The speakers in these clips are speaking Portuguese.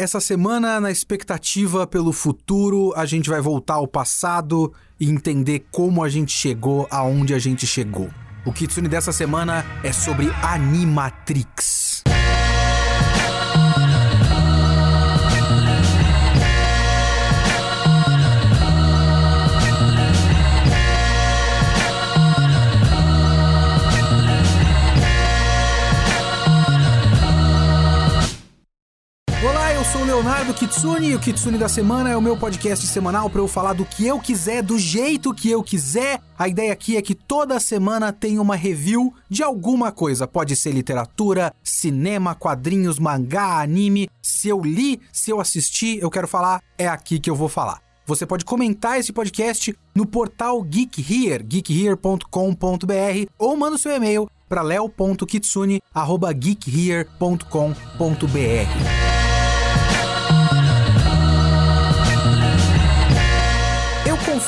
essa semana, na expectativa pelo futuro, a gente vai voltar ao passado e entender como a gente chegou aonde a gente chegou. O Kitsune dessa semana é sobre Animatrix. Leonardo Kitsune e o Kitsune da Semana é o meu podcast semanal para eu falar do que eu quiser, do jeito que eu quiser. A ideia aqui é que toda semana tem uma review de alguma coisa. Pode ser literatura, cinema, quadrinhos, mangá, anime. Se eu li, se eu assisti, eu quero falar, é aqui que eu vou falar. Você pode comentar esse podcast no portal Geek Here, geekhere.com.br ou manda seu e-mail para leo.kitsune@geekhere.com.br.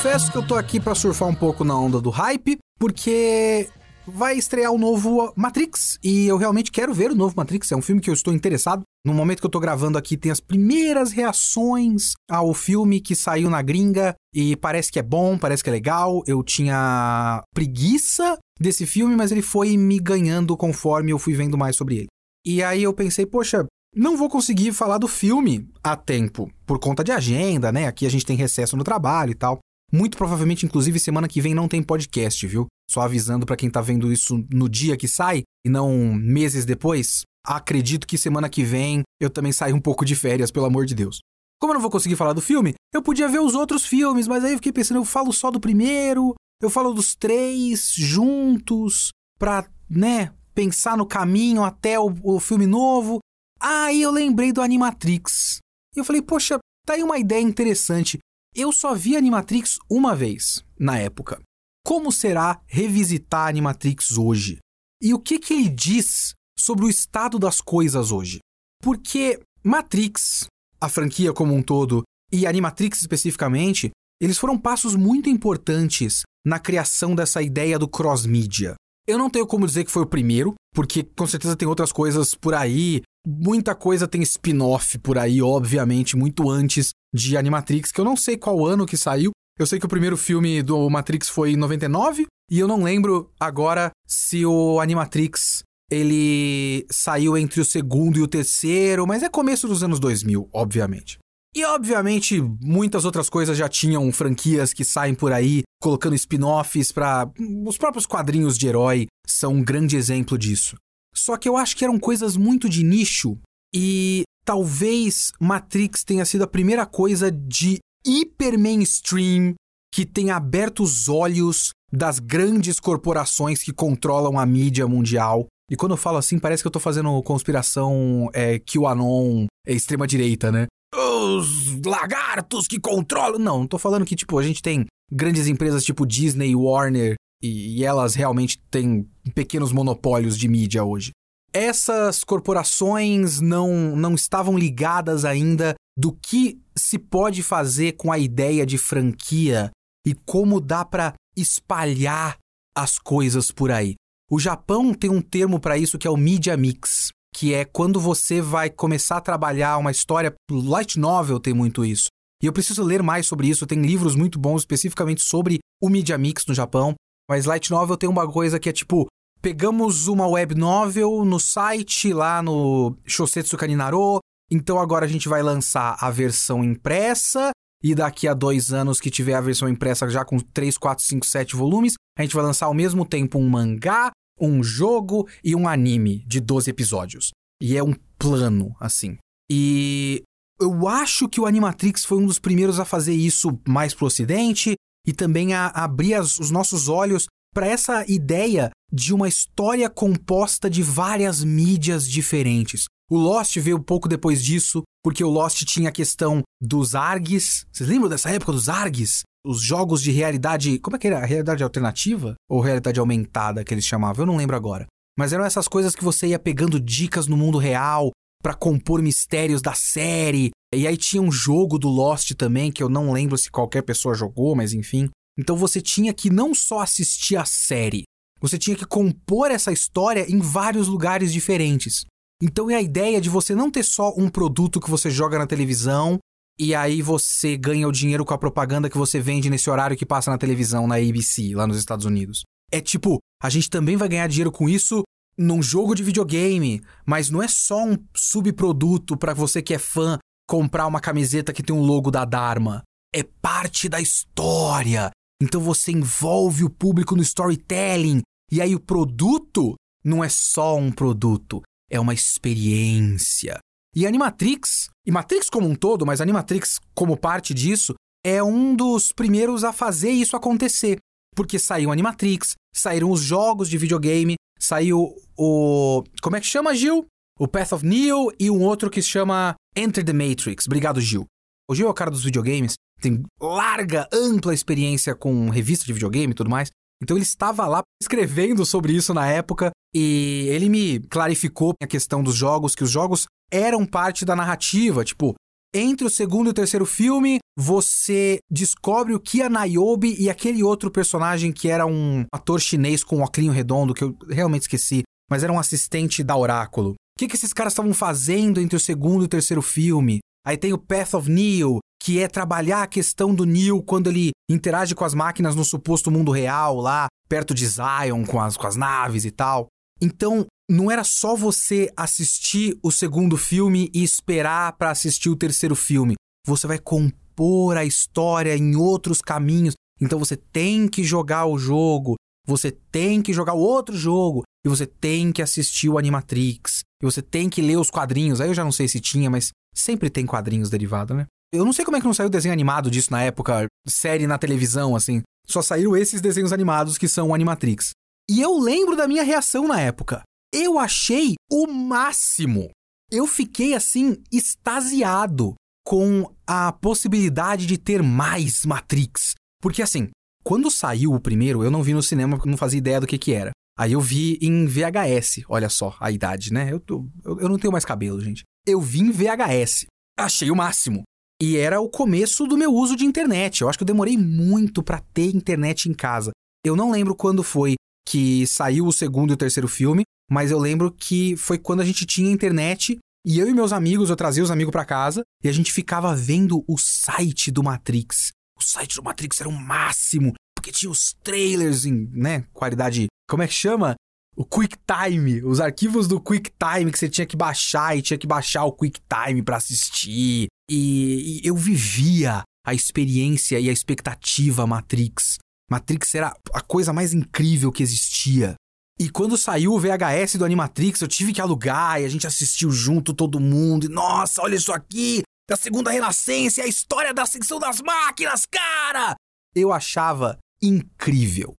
confesso que eu tô aqui para surfar um pouco na onda do hype, porque vai estrear o novo Matrix e eu realmente quero ver o novo Matrix. É um filme que eu estou interessado. No momento que eu tô gravando aqui, tem as primeiras reações ao filme que saiu na gringa e parece que é bom, parece que é legal. Eu tinha preguiça desse filme, mas ele foi me ganhando conforme eu fui vendo mais sobre ele. E aí eu pensei, poxa, não vou conseguir falar do filme a tempo, por conta de agenda, né? Aqui a gente tem recesso no trabalho e tal. Muito provavelmente, inclusive, semana que vem não tem podcast, viu? Só avisando para quem tá vendo isso no dia que sai e não meses depois. Acredito que semana que vem eu também saio um pouco de férias, pelo amor de Deus. Como eu não vou conseguir falar do filme, eu podia ver os outros filmes, mas aí eu fiquei pensando, eu falo só do primeiro, eu falo dos três juntos, pra, né, pensar no caminho até o, o filme novo. Aí eu lembrei do Animatrix. E eu falei, poxa, tá aí uma ideia interessante. Eu só vi Animatrix uma vez, na época. Como será revisitar Animatrix hoje? E o que, que ele diz sobre o estado das coisas hoje? Porque Matrix, a franquia como um todo, e Animatrix especificamente, eles foram passos muito importantes na criação dessa ideia do cross-mídia. Eu não tenho como dizer que foi o primeiro, porque com certeza tem outras coisas por aí. Muita coisa tem spin-off por aí, obviamente, muito antes de Animatrix, que eu não sei qual ano que saiu. Eu sei que o primeiro filme do Matrix foi em 99, e eu não lembro agora se o Animatrix ele saiu entre o segundo e o terceiro, mas é começo dos anos 2000, obviamente. E obviamente muitas outras coisas já tinham franquias que saem por aí colocando spin-offs para os próprios quadrinhos de herói são um grande exemplo disso. Só que eu acho que eram coisas muito de nicho e talvez Matrix tenha sido a primeira coisa de hiper mainstream que tenha aberto os olhos das grandes corporações que controlam a mídia mundial. E quando eu falo assim, parece que eu tô fazendo conspiração é, QAnon é, extrema-direita, né? Os lagartos que controlam. Não, não tô falando que, tipo, a gente tem grandes empresas tipo Disney Warner e, e elas realmente têm pequenos monopólios de mídia hoje. Essas corporações não, não estavam ligadas ainda do que se pode fazer com a ideia de franquia e como dá para espalhar as coisas por aí. O Japão tem um termo para isso que é o media mix, que é quando você vai começar a trabalhar uma história, light novel tem muito isso. E eu preciso ler mais sobre isso, tem livros muito bons especificamente sobre o media mix no Japão, mas light novel tem uma coisa que é tipo, pegamos uma web novel no site lá no Shosetsu Kaninaro, então agora a gente vai lançar a versão impressa e daqui a dois anos que tiver a versão impressa já com 3, 4, 5, 7 volumes, a gente vai lançar ao mesmo tempo um mangá, um jogo e um anime de 12 episódios. E é um plano, assim. E eu acho que o Animatrix foi um dos primeiros a fazer isso mais pro ocidente e também a abrir as, os nossos olhos para essa ideia de uma história composta de várias mídias diferentes. O Lost veio pouco depois disso, porque o Lost tinha a questão dos ARGs. Vocês lembram dessa época dos ARGs? Os jogos de realidade. Como é que era? A realidade alternativa? Ou realidade aumentada que eles chamavam? Eu não lembro agora. Mas eram essas coisas que você ia pegando dicas no mundo real para compor mistérios da série. E aí tinha um jogo do Lost também, que eu não lembro se qualquer pessoa jogou, mas enfim. Então você tinha que não só assistir a série, você tinha que compor essa história em vários lugares diferentes. Então é a ideia de você não ter só um produto que você joga na televisão e aí você ganha o dinheiro com a propaganda que você vende nesse horário que passa na televisão na ABC, lá nos Estados Unidos. É tipo, a gente também vai ganhar dinheiro com isso num jogo de videogame, mas não é só um subproduto para você que é fã comprar uma camiseta que tem um logo da Dharma. É parte da história. Então você envolve o público no storytelling. E aí o produto não é só um produto, é uma experiência. E Animatrix, e Matrix como um todo, mas Animatrix como parte disso, é um dos primeiros a fazer isso acontecer. Porque saiu Animatrix, saíram os jogos de videogame, saiu o. Como é que chama, Gil? O Path of Neo e um outro que se chama Enter the Matrix. Obrigado, Gil. O Gil é o cara dos videogames, tem larga, ampla experiência com revista de videogame e tudo mais. Então ele estava lá escrevendo sobre isso na época e ele me clarificou a questão dos jogos, que os jogos eram parte da narrativa, tipo, entre o segundo e o terceiro filme, você descobre o que a Niobe e aquele outro personagem que era um ator chinês com um óculos redondo, que eu realmente esqueci, mas era um assistente da Oráculo. O que, que esses caras estavam fazendo entre o segundo e o terceiro filme? Aí tem o Path of Neo, que é trabalhar a questão do Neo quando ele interage com as máquinas no suposto mundo real, lá perto de Zion, com as, com as naves e tal. Então, não era só você assistir o segundo filme e esperar para assistir o terceiro filme. Você vai compor a história em outros caminhos. Então você tem que jogar o jogo, você tem que jogar o outro jogo, e você tem que assistir o Animatrix, e você tem que ler os quadrinhos. Aí eu já não sei se tinha, mas sempre tem quadrinhos derivados, né? Eu não sei como é que não saiu desenho animado disso na época, série na televisão, assim. Só saíram esses desenhos animados que são o Animatrix. E eu lembro da minha reação na época. Eu achei o máximo. Eu fiquei assim extasiado com a possibilidade de ter mais Matrix. Porque assim, quando saiu o primeiro, eu não vi no cinema porque não fazia ideia do que que era. Aí eu vi em VHS, olha só a idade, né? Eu, tô, eu, eu não tenho mais cabelo, gente. Eu vi em VHS. Achei o máximo. E era o começo do meu uso de internet. Eu acho que eu demorei muito para ter internet em casa. Eu não lembro quando foi que saiu o segundo e o terceiro filme, mas eu lembro que foi quando a gente tinha internet e eu e meus amigos, eu trazia os amigos para casa e a gente ficava vendo o site do Matrix. O site do Matrix era o máximo, porque tinha os trailers em, né, qualidade, como é que chama? o QuickTime, os arquivos do QuickTime que você tinha que baixar e tinha que baixar o QuickTime para assistir. E, e, eu vivia a experiência e a expectativa Matrix. Matrix era a coisa mais incrível que existia. E quando saiu o VHS do Animatrix, eu tive que alugar e a gente assistiu junto todo mundo. E, nossa, olha isso aqui! Da segunda renascença, a história da ascensão das máquinas, cara! Eu achava incrível.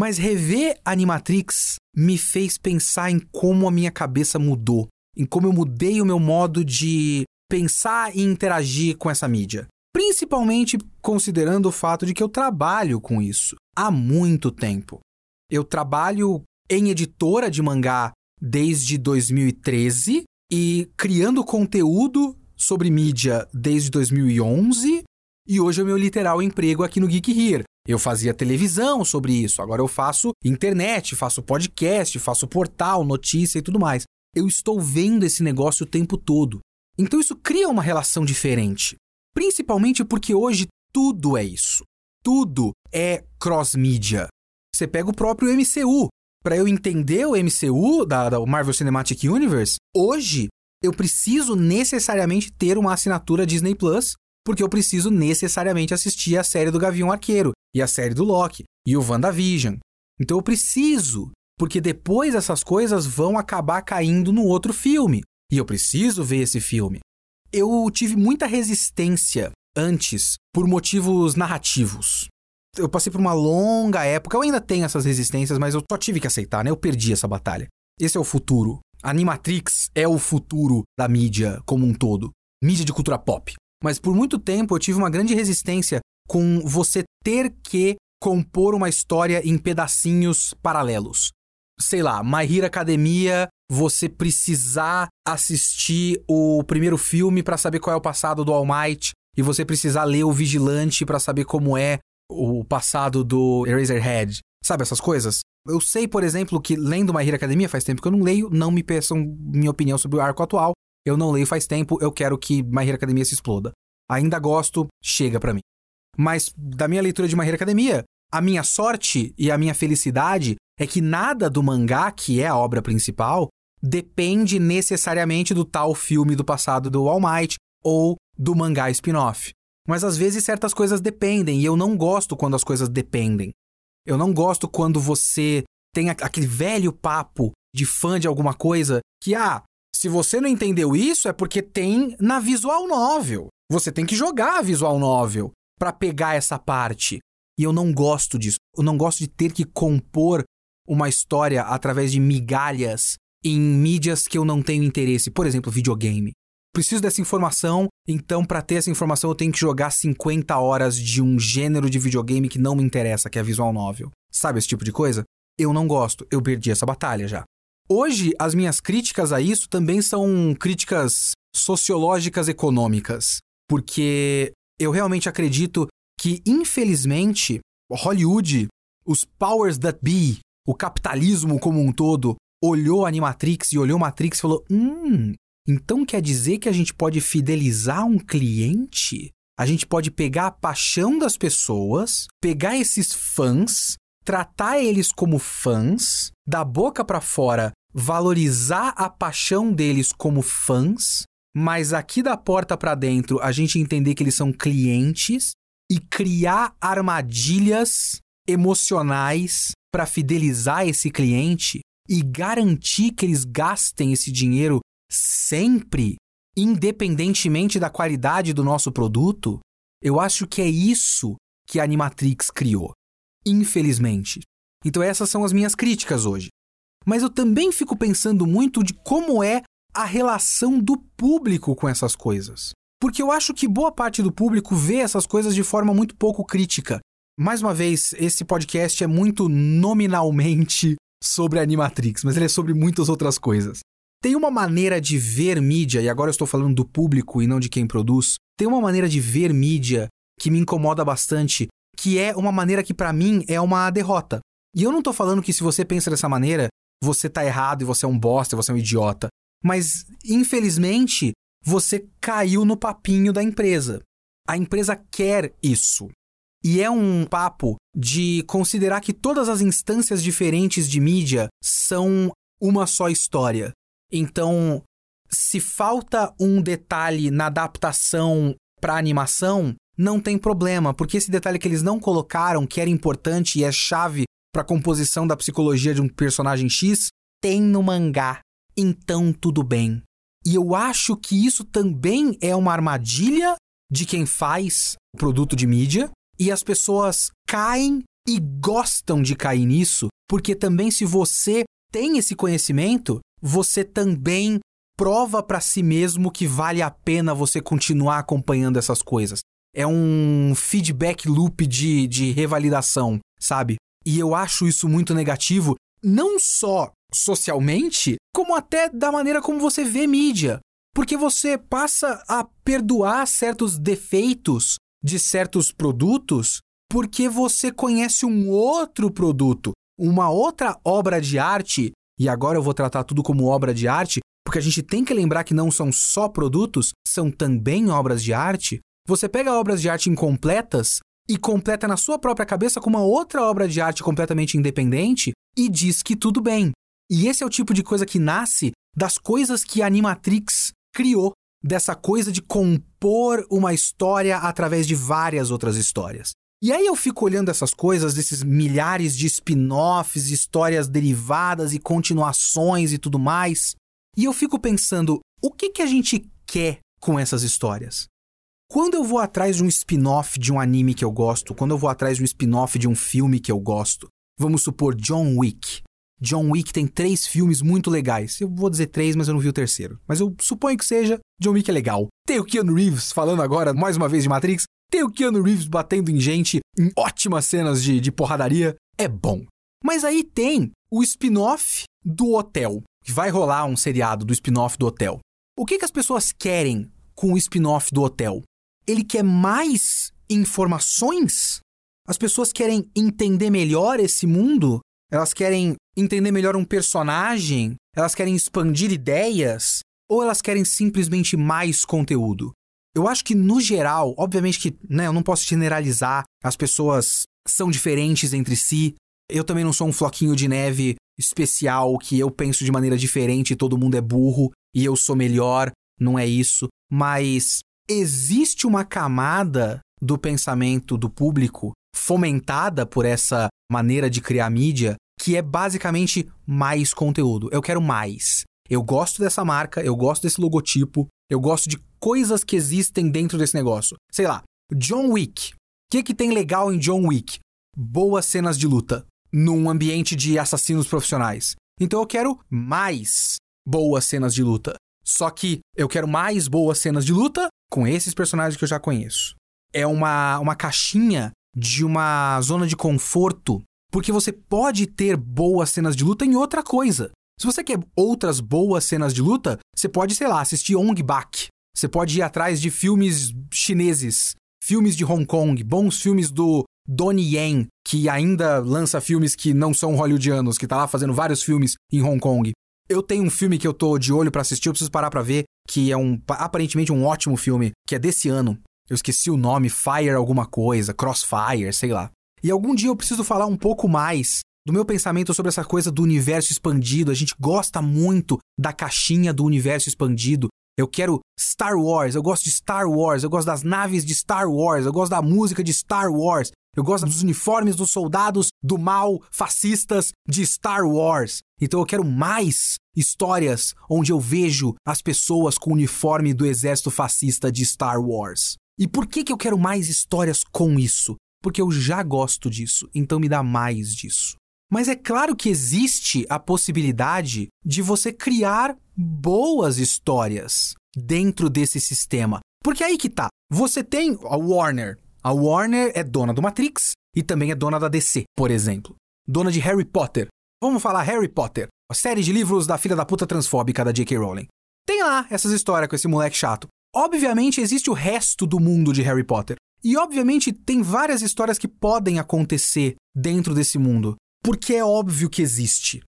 Mas rever Animatrix me fez pensar em como a minha cabeça mudou, em como eu mudei o meu modo de pensar e interagir com essa mídia. Principalmente considerando o fato de que eu trabalho com isso há muito tempo. Eu trabalho em editora de mangá desde 2013 e criando conteúdo sobre mídia desde 2011 e hoje é o meu literal emprego aqui no Geek Here. Eu fazia televisão sobre isso, agora eu faço internet, faço podcast, faço portal, notícia e tudo mais. Eu estou vendo esse negócio o tempo todo. Então isso cria uma relação diferente. Principalmente porque hoje tudo é isso. Tudo é cross-mídia. Você pega o próprio MCU. Para eu entender o MCU, da, da Marvel Cinematic Universe, hoje eu preciso necessariamente ter uma assinatura Disney Plus porque eu preciso necessariamente assistir a série do Gavião Arqueiro, e a série do Loki, e o WandaVision. Então eu preciso, porque depois essas coisas vão acabar caindo no outro filme, e eu preciso ver esse filme. Eu tive muita resistência antes por motivos narrativos. Eu passei por uma longa época, eu ainda tenho essas resistências, mas eu só tive que aceitar, né? Eu perdi essa batalha. Esse é o futuro. Animatrix é o futuro da mídia como um todo. Mídia de cultura pop. Mas por muito tempo eu tive uma grande resistência com você ter que compor uma história em pedacinhos paralelos. Sei lá, My Hero Academia, você precisar assistir o primeiro filme para saber qual é o passado do All Might, e você precisar ler o Vigilante para saber como é o passado do Eraserhead. Sabe essas coisas? Eu sei, por exemplo, que lendo My Hero Academia faz tempo que eu não leio, não me peçam minha opinião sobre o arco atual. Eu não leio faz tempo, eu quero que My Hero Academia se exploda. Ainda gosto, chega para mim. Mas da minha leitura de My Hero Academia, a minha sorte e a minha felicidade é que nada do mangá, que é a obra principal, depende necessariamente do tal filme do passado do All Might ou do mangá spin-off. Mas às vezes certas coisas dependem e eu não gosto quando as coisas dependem. Eu não gosto quando você tem aquele velho papo de fã de alguma coisa que, ah, se você não entendeu isso é porque tem na visual novel. Você tem que jogar a visual novel para pegar essa parte. E eu não gosto disso. Eu não gosto de ter que compor uma história através de migalhas em mídias que eu não tenho interesse. Por exemplo, videogame. Preciso dessa informação, então para ter essa informação eu tenho que jogar 50 horas de um gênero de videogame que não me interessa, que é visual novel. Sabe esse tipo de coisa? Eu não gosto, eu perdi essa batalha já. Hoje, as minhas críticas a isso também são críticas sociológicas econômicas, porque eu realmente acredito que, infelizmente, Hollywood, os powers that be, o capitalismo como um todo, olhou a Animatrix e olhou Matrix e falou: Hum, então quer dizer que a gente pode fidelizar um cliente? A gente pode pegar a paixão das pessoas, pegar esses fãs, tratar eles como fãs, da boca para fora, valorizar a paixão deles como fãs, mas aqui da porta para dentro a gente entender que eles são clientes e criar armadilhas emocionais para fidelizar esse cliente e garantir que eles gastem esse dinheiro sempre, independentemente da qualidade do nosso produto, eu acho que é isso que a Animatrix criou. Infelizmente. Então essas são as minhas críticas hoje. Mas eu também fico pensando muito de como é a relação do público com essas coisas. Porque eu acho que boa parte do público vê essas coisas de forma muito pouco crítica. Mais uma vez, esse podcast é muito nominalmente sobre Animatrix, mas ele é sobre muitas outras coisas. Tem uma maneira de ver mídia, e agora eu estou falando do público e não de quem produz, tem uma maneira de ver mídia que me incomoda bastante, que é uma maneira que para mim é uma derrota. E eu não tô falando que se você pensa dessa maneira, você tá errado e você é um bosta, você é um idiota. Mas, infelizmente, você caiu no papinho da empresa. A empresa quer isso. E é um papo de considerar que todas as instâncias diferentes de mídia são uma só história. Então, se falta um detalhe na adaptação para animação, não tem problema, porque esse detalhe que eles não colocaram, que era importante e é chave para a composição da psicologia de um personagem X, tem no mangá. Então tudo bem. E eu acho que isso também é uma armadilha de quem faz o produto de mídia, e as pessoas caem e gostam de cair nisso, porque também se você tem esse conhecimento, você também prova para si mesmo que vale a pena você continuar acompanhando essas coisas. É um feedback loop de, de revalidação, sabe? E eu acho isso muito negativo, não só socialmente, como até da maneira como você vê mídia. Porque você passa a perdoar certos defeitos de certos produtos porque você conhece um outro produto, uma outra obra de arte e agora eu vou tratar tudo como obra de arte, porque a gente tem que lembrar que não são só produtos, são também obras de arte. Você pega obras de arte incompletas e completa na sua própria cabeça com uma outra obra de arte completamente independente e diz que tudo bem. E esse é o tipo de coisa que nasce das coisas que a Animatrix criou, dessa coisa de compor uma história através de várias outras histórias. E aí eu fico olhando essas coisas, desses milhares de spin-offs, histórias derivadas e continuações e tudo mais, e eu fico pensando, o que que a gente quer com essas histórias? Quando eu vou atrás de um spin-off de um anime que eu gosto, quando eu vou atrás de um spin-off de um filme que eu gosto, vamos supor John Wick. John Wick tem três filmes muito legais. Eu vou dizer três, mas eu não vi o terceiro. Mas eu suponho que seja. John Wick é legal. Tem o Keanu Reeves falando agora mais uma vez de Matrix. Tem o Keanu Reeves batendo em gente em ótimas cenas de, de porradaria. É bom. Mas aí tem o spin-off do hotel. Vai rolar um seriado do spin-off do hotel. O que, que as pessoas querem com o spin-off do hotel? Ele quer mais informações? As pessoas querem entender melhor esse mundo? Elas querem entender melhor um personagem? Elas querem expandir ideias? Ou elas querem simplesmente mais conteúdo? Eu acho que, no geral, obviamente que né, eu não posso generalizar, as pessoas são diferentes entre si. Eu também não sou um floquinho de neve especial que eu penso de maneira diferente e todo mundo é burro e eu sou melhor. Não é isso. Mas existe uma camada do pensamento do público fomentada por essa maneira de criar mídia que é basicamente mais conteúdo. Eu quero mais. Eu gosto dessa marca, eu gosto desse logotipo, eu gosto de coisas que existem dentro desse negócio. Sei lá, John Wick. O que, que tem legal em John Wick? Boas cenas de luta num ambiente de assassinos profissionais. Então eu quero mais boas cenas de luta. Só que eu quero mais boas cenas de luta com esses personagens que eu já conheço. É uma, uma caixinha de uma zona de conforto, porque você pode ter boas cenas de luta em outra coisa. Se você quer outras boas cenas de luta, você pode, sei lá, assistir Ong Bak. Você pode ir atrás de filmes chineses, filmes de Hong Kong, bons filmes do Donnie Yen, que ainda lança filmes que não são hollywoodianos, que tá lá fazendo vários filmes em Hong Kong. Eu tenho um filme que eu tô de olho para assistir, eu preciso parar para ver, que é um aparentemente um ótimo filme, que é desse ano. Eu esqueci o nome, Fire alguma coisa, Crossfire, sei lá. E algum dia eu preciso falar um pouco mais do meu pensamento sobre essa coisa do universo expandido. A gente gosta muito da caixinha do universo expandido. Eu quero Star Wars, eu gosto de Star Wars, eu gosto das naves de Star Wars, eu gosto da música de Star Wars, eu gosto dos uniformes dos soldados do mal fascistas de Star Wars. Então eu quero mais histórias onde eu vejo as pessoas com o uniforme do exército fascista de Star Wars. E por que, que eu quero mais histórias com isso? Porque eu já gosto disso, então me dá mais disso. Mas é claro que existe a possibilidade de você criar boas histórias dentro desse sistema. Porque aí que tá. Você tem a Warner, a Warner é dona do Matrix e também é dona da DC, por exemplo. Dona de Harry Potter. Vamos falar Harry Potter, a série de livros da filha da puta transfóbica da J.K. Rowling. Tem lá essas histórias com esse moleque chato. Obviamente existe o resto do mundo de Harry Potter. E obviamente tem várias histórias que podem acontecer dentro desse mundo. Porque é óbvio que existe.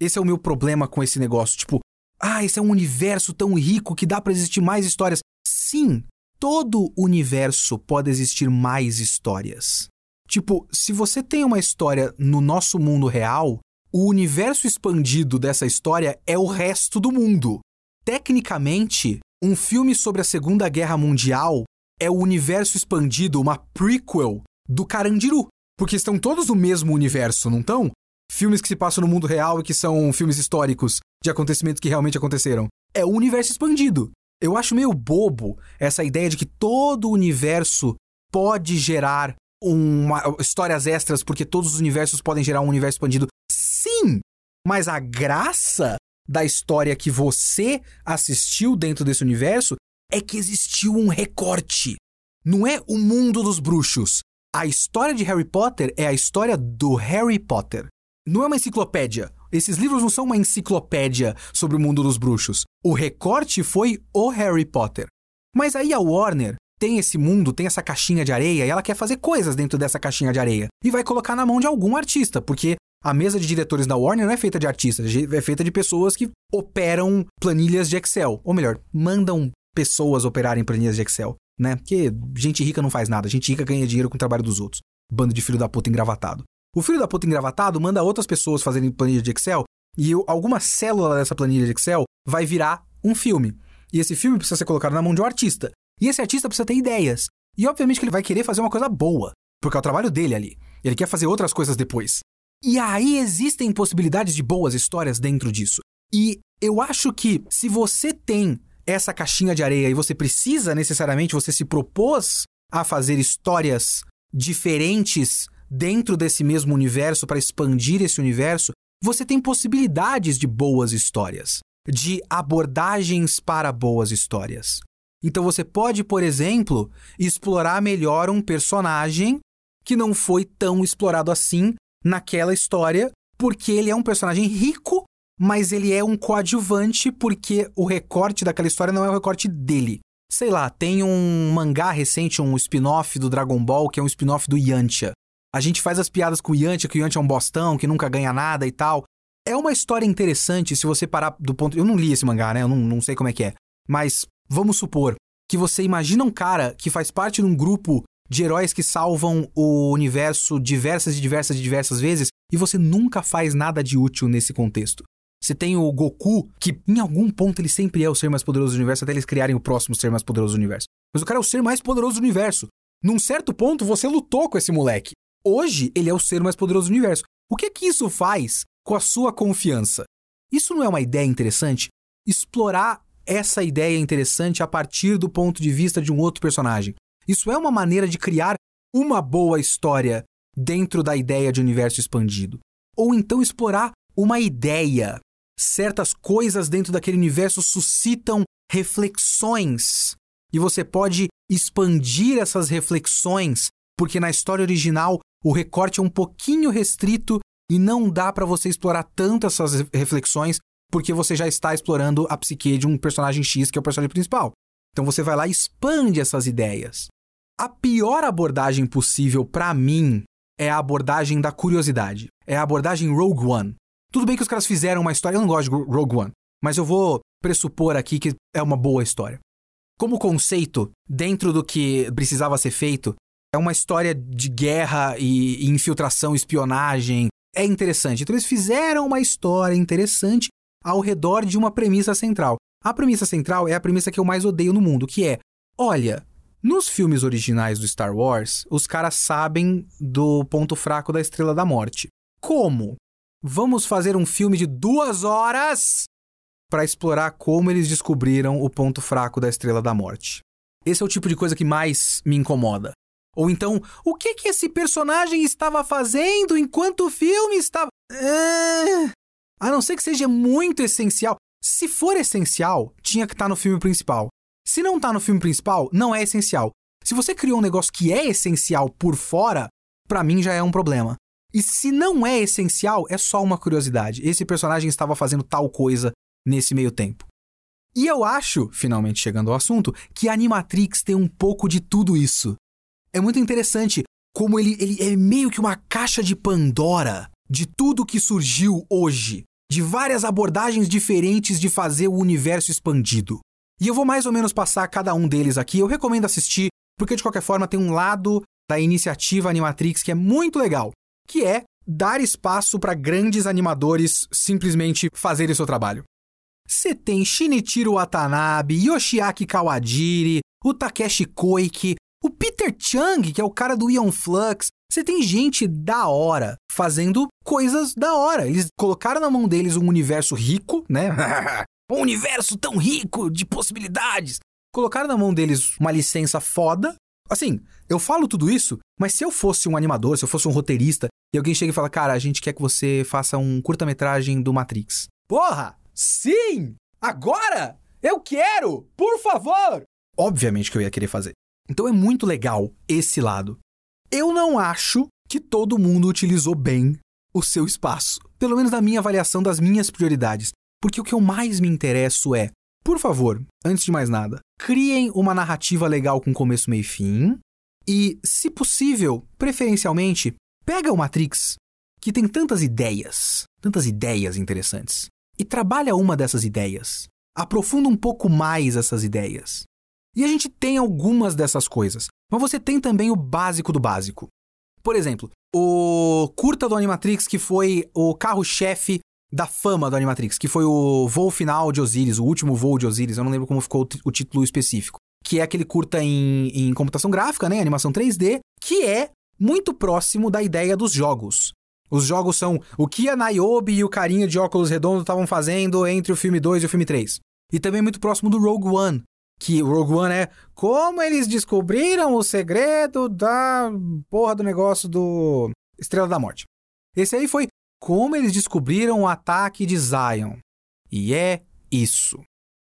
Esse é o meu problema com esse negócio. Tipo, ah, esse é um universo tão rico que dá para existir mais histórias. Sim, todo universo pode existir mais histórias. Tipo, se você tem uma história no nosso mundo real, o universo expandido dessa história é o resto do mundo. Tecnicamente, um filme sobre a Segunda Guerra Mundial é o universo expandido, uma prequel do Carandiru. Porque estão todos no mesmo universo, não estão? Filmes que se passam no mundo real e que são filmes históricos de acontecimentos que realmente aconteceram. É o universo expandido. Eu acho meio bobo essa ideia de que todo o universo pode gerar uma, histórias extras, porque todos os universos podem gerar um universo expandido. Sim! Mas a graça da história que você assistiu dentro desse universo é que existiu um recorte. Não é o mundo dos bruxos. A história de Harry Potter é a história do Harry Potter. Não é uma enciclopédia. Esses livros não são uma enciclopédia sobre o mundo dos bruxos. O recorte foi o Harry Potter. Mas aí a Warner tem esse mundo, tem essa caixinha de areia e ela quer fazer coisas dentro dessa caixinha de areia. E vai colocar na mão de algum artista, porque a mesa de diretores da Warner não é feita de artistas, é feita de pessoas que operam planilhas de Excel. Ou melhor, mandam pessoas operarem planilhas de Excel, né? Porque gente rica não faz nada, gente rica ganha dinheiro com o trabalho dos outros. Bando de filho da puta engravatado. O filho da puta engravatado manda outras pessoas fazerem planilha de Excel e alguma célula dessa planilha de Excel vai virar um filme. E esse filme precisa ser colocado na mão de um artista. E esse artista precisa ter ideias. E obviamente que ele vai querer fazer uma coisa boa, porque é o trabalho dele ali. Ele quer fazer outras coisas depois. E aí existem possibilidades de boas histórias dentro disso. E eu acho que se você tem essa caixinha de areia e você precisa necessariamente, você se propôs a fazer histórias diferentes dentro desse mesmo universo, para expandir esse universo, você tem possibilidades de boas histórias, de abordagens para boas histórias. Então você pode, por exemplo, explorar melhor um personagem que não foi tão explorado assim naquela história, porque ele é um personagem rico, mas ele é um coadjuvante porque o recorte daquela história não é o recorte dele. Sei lá, tem um mangá recente, um spin-off do Dragon Ball, que é um spin-off do Yantia. A gente faz as piadas com o Yantia, que o Yantia é um bostão, que nunca ganha nada e tal. É uma história interessante se você parar do ponto. Eu não li esse mangá, né? Eu não, não sei como é que é. Mas vamos supor que você imagina um cara que faz parte de um grupo de heróis que salvam o universo diversas e diversas e diversas vezes e você nunca faz nada de útil nesse contexto. Você tem o Goku, que em algum ponto ele sempre é o ser mais poderoso do universo até eles criarem o próximo ser mais poderoso do universo. Mas o cara é o ser mais poderoso do universo. Num certo ponto você lutou com esse moleque. Hoje ele é o ser mais poderoso do universo. O que que isso faz com a sua confiança? Isso não é uma ideia interessante? Explorar essa ideia interessante a partir do ponto de vista de um outro personagem. Isso é uma maneira de criar uma boa história dentro da ideia de universo expandido. Ou então explorar uma ideia. Certas coisas dentro daquele universo suscitam reflexões e você pode expandir essas reflexões, porque na história original o recorte é um pouquinho restrito e não dá para você explorar tanto essas reflexões porque você já está explorando a psique de um personagem X que é o personagem principal. Então você vai lá e expande essas ideias. A pior abordagem possível para mim é a abordagem da curiosidade. É a abordagem Rogue One. Tudo bem que os caras fizeram uma história, eu não gosto de Rogue One, mas eu vou pressupor aqui que é uma boa história. Como conceito, dentro do que precisava ser feito, é uma história de guerra e, infiltração, espionagem. É interessante. Então eles fizeram uma história interessante ao redor de uma premissa central. A premissa central é a premissa que eu mais odeio no mundo, que é: olha, nos filmes originais do Star Wars, os caras sabem do ponto fraco da Estrela da Morte. Como? Vamos fazer um filme de duas horas para explorar como eles descobriram o ponto fraco da Estrela da Morte. Esse é o tipo de coisa que mais me incomoda. Ou então, o que que esse personagem estava fazendo enquanto o filme estava. É... A não ser que seja muito essencial. Se for essencial, tinha que estar tá no filme principal. Se não tá no filme principal, não é essencial. Se você criou um negócio que é essencial por fora, para mim já é um problema. E se não é essencial, é só uma curiosidade. Esse personagem estava fazendo tal coisa nesse meio tempo. E eu acho, finalmente chegando ao assunto, que Animatrix tem um pouco de tudo isso. É muito interessante como ele, ele é meio que uma caixa de Pandora de tudo que surgiu hoje, de várias abordagens diferentes de fazer o universo expandido. E eu vou mais ou menos passar cada um deles aqui. Eu recomendo assistir, porque de qualquer forma tem um lado da iniciativa Animatrix que é muito legal, que é dar espaço para grandes animadores simplesmente fazerem seu trabalho. Você tem Shinichiro Watanabe, Yoshiaki Kawajiri, o Takeshi Koike, o Peter Chung, que é o cara do Ion Flux. Você tem gente da hora fazendo coisas da hora. Eles colocaram na mão deles um universo rico, né? Um universo tão rico de possibilidades. Colocaram na mão deles uma licença foda. Assim, eu falo tudo isso, mas se eu fosse um animador, se eu fosse um roteirista, e alguém chega e fala, cara, a gente quer que você faça um curta-metragem do Matrix. Porra! Sim! Agora! Eu quero! Por favor! Obviamente que eu ia querer fazer. Então é muito legal esse lado. Eu não acho que todo mundo utilizou bem o seu espaço. Pelo menos na minha avaliação das minhas prioridades. Porque o que eu mais me interesso é, por favor, antes de mais nada, criem uma narrativa legal com começo, meio e fim. E, se possível, preferencialmente, pega o Matrix, que tem tantas ideias, tantas ideias interessantes, e trabalha uma dessas ideias. Aprofunda um pouco mais essas ideias. E a gente tem algumas dessas coisas, mas você tem também o básico do básico. Por exemplo, o curta do Animatrix, que foi o carro-chefe da fama do Animatrix, que foi o voo final de Osiris, o último voo de Osiris, eu não lembro como ficou o título específico. Que é aquele curta em, em computação gráfica, né? Animação 3D, que é muito próximo da ideia dos jogos. Os jogos são o que a Niobe e o carinha de óculos redondos estavam fazendo entre o filme 2 e o filme 3. E também muito próximo do Rogue One, que o Rogue One é como eles descobriram o segredo da porra do negócio do Estrela da Morte. Esse aí foi como eles descobriram o ataque de Zion. E é isso.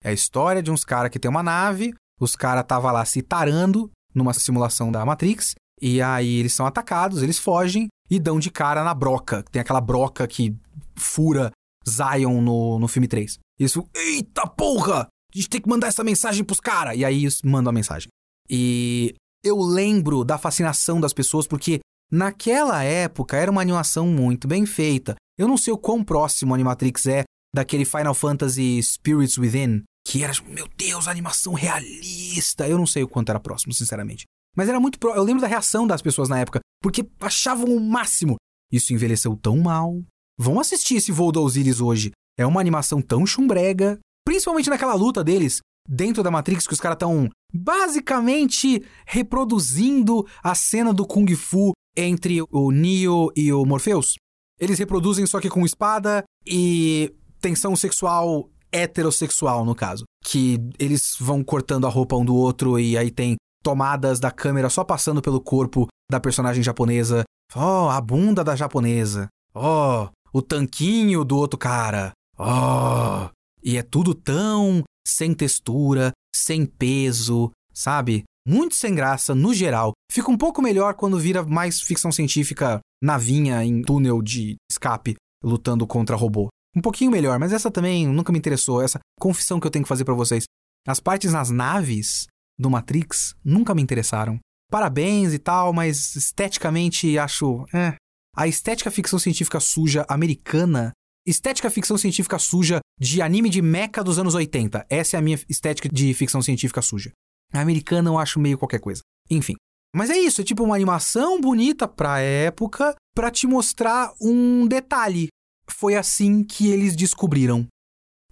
É a história de uns caras que tem uma nave, os caras estavam lá se tarando numa simulação da Matrix, e aí eles são atacados, eles fogem e dão de cara na broca. Tem aquela broca que fura Zion no, no filme 3. Isso, eita porra! A gente tem que mandar essa mensagem pros caras. E aí mandam a mensagem. E eu lembro da fascinação das pessoas porque naquela época era uma animação muito bem feita. Eu não sei o quão próximo Animatrix é daquele Final Fantasy Spirits Within, que era, meu Deus, animação realista. Eu não sei o quanto era próximo, sinceramente. Mas era muito. Pro... Eu lembro da reação das pessoas na época, porque achavam o máximo. Isso envelheceu tão mal. Vão assistir esse voo Osiris hoje. É uma animação tão chumbrega. Principalmente naquela luta deles, dentro da Matrix, que os caras estão basicamente reproduzindo a cena do Kung Fu entre o Neo e o Morpheus. Eles reproduzem só que com espada e tensão sexual heterossexual, no caso. Que eles vão cortando a roupa um do outro e aí tem tomadas da câmera só passando pelo corpo da personagem japonesa. Oh, a bunda da japonesa. Oh, o tanquinho do outro cara. Oh. E é tudo tão sem textura, sem peso, sabe? Muito sem graça no geral. Fica um pouco melhor quando vira mais ficção científica navinha em túnel de escape lutando contra robô. Um pouquinho melhor, mas essa também nunca me interessou. Essa confissão que eu tenho que fazer para vocês. As partes nas naves do Matrix nunca me interessaram. Parabéns e tal, mas esteticamente acho. É. A estética ficção científica suja americana. Estética ficção científica suja de anime de mecha dos anos 80. Essa é a minha estética de ficção científica suja. A americana eu acho meio qualquer coisa. Enfim. Mas é isso, é tipo uma animação bonita pra época para te mostrar um detalhe. Foi assim que eles descobriram.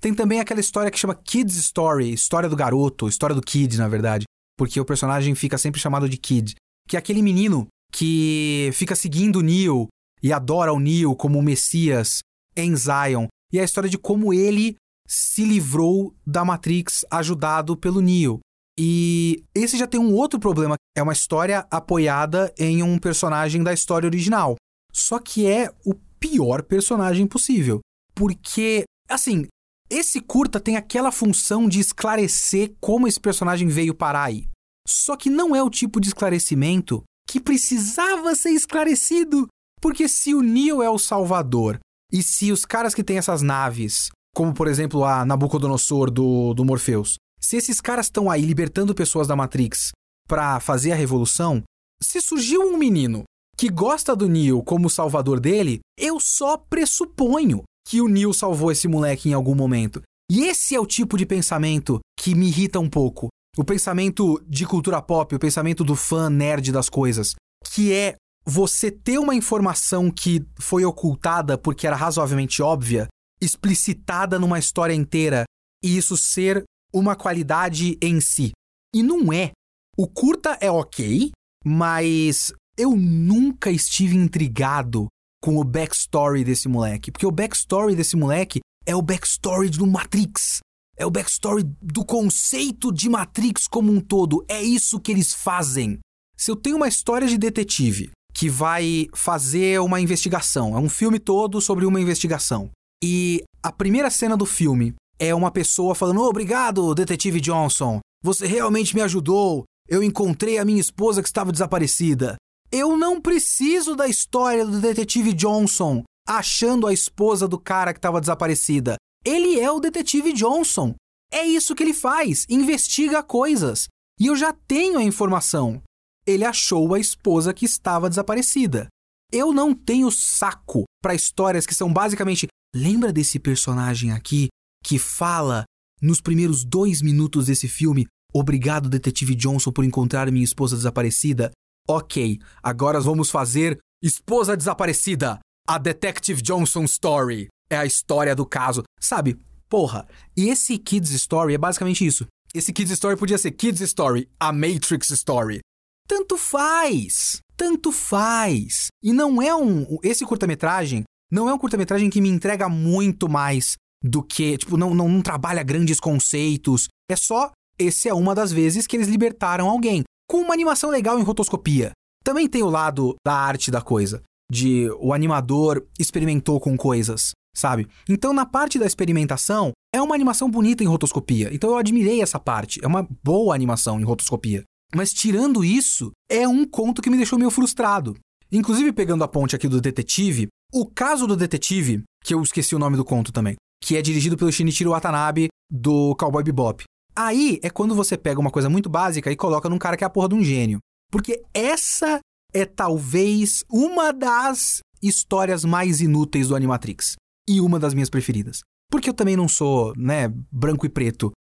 Tem também aquela história que chama Kid's Story, história do garoto, história do kid, na verdade, porque o personagem fica sempre chamado de kid, que é aquele menino que fica seguindo o Neo e adora o Neo como o Messias em Zion, e é a história de como ele se livrou da Matrix ajudado pelo Neo. E esse já tem um outro problema, é uma história apoiada em um personagem da história original. Só que é o pior personagem possível, porque assim, esse curta tem aquela função de esclarecer como esse personagem veio parar aí. Só que não é o tipo de esclarecimento que precisava ser esclarecido. Porque se o Neo é o salvador, e se os caras que têm essas naves, como por exemplo a Nabucodonosor do, do Morpheus, se esses caras estão aí libertando pessoas da Matrix para fazer a revolução, se surgiu um menino que gosta do Neo como salvador dele, eu só pressuponho que o Neil salvou esse moleque em algum momento. E esse é o tipo de pensamento que me irrita um pouco. O pensamento de cultura pop, o pensamento do fã nerd das coisas. Que é você ter uma informação que foi ocultada porque era razoavelmente óbvia, explicitada numa história inteira, e isso ser uma qualidade em si. E não é. O curta é ok, mas eu nunca estive intrigado com o backstory desse moleque. Porque o backstory desse moleque é o backstory do Matrix. É o backstory do conceito de Matrix como um todo. É isso que eles fazem. Se eu tenho uma história de detetive que vai fazer uma investigação, é um filme todo sobre uma investigação. E a primeira cena do filme é uma pessoa falando: Obrigado, detetive Johnson. Você realmente me ajudou. Eu encontrei a minha esposa que estava desaparecida. Eu não preciso da história do detetive Johnson achando a esposa do cara que estava desaparecida. Ele é o detetive Johnson. É isso que ele faz, investiga coisas. E eu já tenho a informação. Ele achou a esposa que estava desaparecida. Eu não tenho saco para histórias que são basicamente. Lembra desse personagem aqui que fala nos primeiros dois minutos desse filme: Obrigado, detetive Johnson, por encontrar minha esposa desaparecida? Ok, agora vamos fazer Esposa Desaparecida, a Detective Johnson Story. É a história do caso. Sabe, porra, e esse Kids Story é basicamente isso. Esse Kids Story podia ser Kids Story, a Matrix Story. Tanto faz, tanto faz. E não é um. Esse curta-metragem não é um curta-metragem que me entrega muito mais do que. Tipo, não, não, não trabalha grandes conceitos. É só. Esse é uma das vezes que eles libertaram alguém com uma animação legal em rotoscopia. Também tem o lado da arte da coisa, de o animador experimentou com coisas, sabe? Então, na parte da experimentação, é uma animação bonita em rotoscopia. Então, eu admirei essa parte. É uma boa animação em rotoscopia. Mas, tirando isso, é um conto que me deixou meio frustrado. Inclusive, pegando a ponte aqui do detetive, o caso do detetive, que eu esqueci o nome do conto também, que é dirigido pelo Shinichiro Watanabe do Cowboy Bebop. Aí é quando você pega uma coisa muito básica e coloca num cara que é a porra de um gênio. Porque essa é talvez uma das histórias mais inúteis do Animatrix. E uma das minhas preferidas. Porque eu também não sou, né, branco e preto.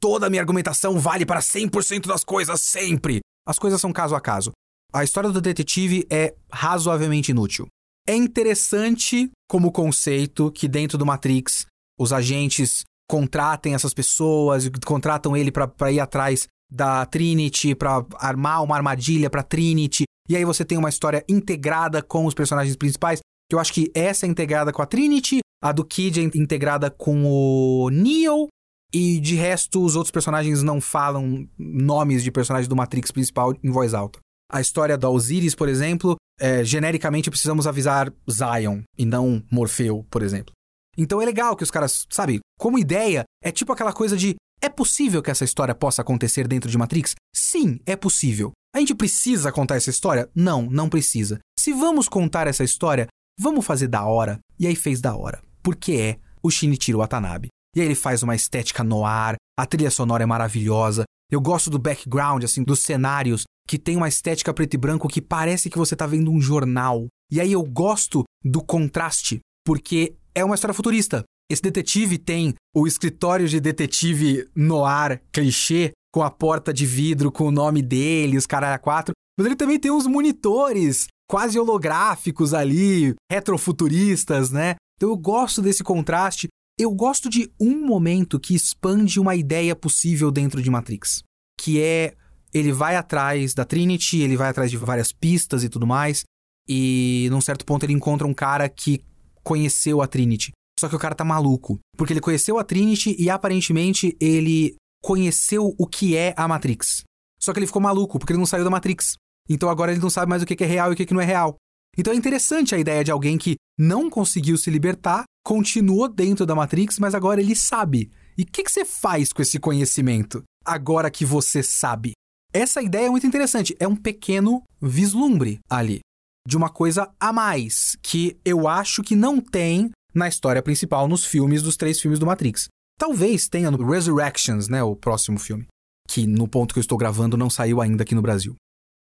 Toda a minha argumentação vale para 100% das coisas sempre. As coisas são caso a caso. A história do detetive é razoavelmente inútil. É interessante como conceito que dentro do Matrix os agentes contratem essas pessoas, contratam ele para ir atrás da Trinity, para armar uma armadilha para Trinity. E aí você tem uma história integrada com os personagens principais. Que eu acho que essa é integrada com a Trinity, a do Kid é integrada com o Neo. E de resto, os outros personagens não falam nomes de personagens do Matrix principal em voz alta. A história da Osiris, por exemplo, é, genericamente precisamos avisar Zion e não Morfeu, por exemplo. Então é legal que os caras, sabe, como ideia, é tipo aquela coisa de é possível que essa história possa acontecer dentro de Matrix? Sim, é possível. A gente precisa contar essa história? Não, não precisa. Se vamos contar essa história, vamos fazer da hora. E aí fez da hora. Porque é o Shinichiro Watanabe. E aí ele faz uma estética no ar, a trilha sonora é maravilhosa. Eu gosto do background, assim, dos cenários, que tem uma estética preto e branco que parece que você tá vendo um jornal. E aí eu gosto do contraste, porque é uma história futurista. Esse detetive tem o escritório de detetive no ar, clichê, com a porta de vidro com o nome dele, os caras quatro. Mas ele também tem uns monitores quase holográficos ali, retrofuturistas, né? Então eu gosto desse contraste. Eu gosto de um momento que expande uma ideia possível dentro de Matrix, que é ele vai atrás da Trinity, ele vai atrás de várias pistas e tudo mais, e num certo ponto ele encontra um cara que conheceu a Trinity. Só que o cara tá maluco, porque ele conheceu a Trinity e aparentemente ele conheceu o que é a Matrix. Só que ele ficou maluco, porque ele não saiu da Matrix. Então agora ele não sabe mais o que é real e o que não é real. Então é interessante a ideia de alguém que não conseguiu se libertar, continuou dentro da Matrix, mas agora ele sabe. E o que, que você faz com esse conhecimento? Agora que você sabe. Essa ideia é muito interessante. É um pequeno vislumbre ali de uma coisa a mais que eu acho que não tem na história principal nos filmes dos três filmes do Matrix. Talvez tenha no Resurrections, né, o próximo filme, que no ponto que eu estou gravando não saiu ainda aqui no Brasil.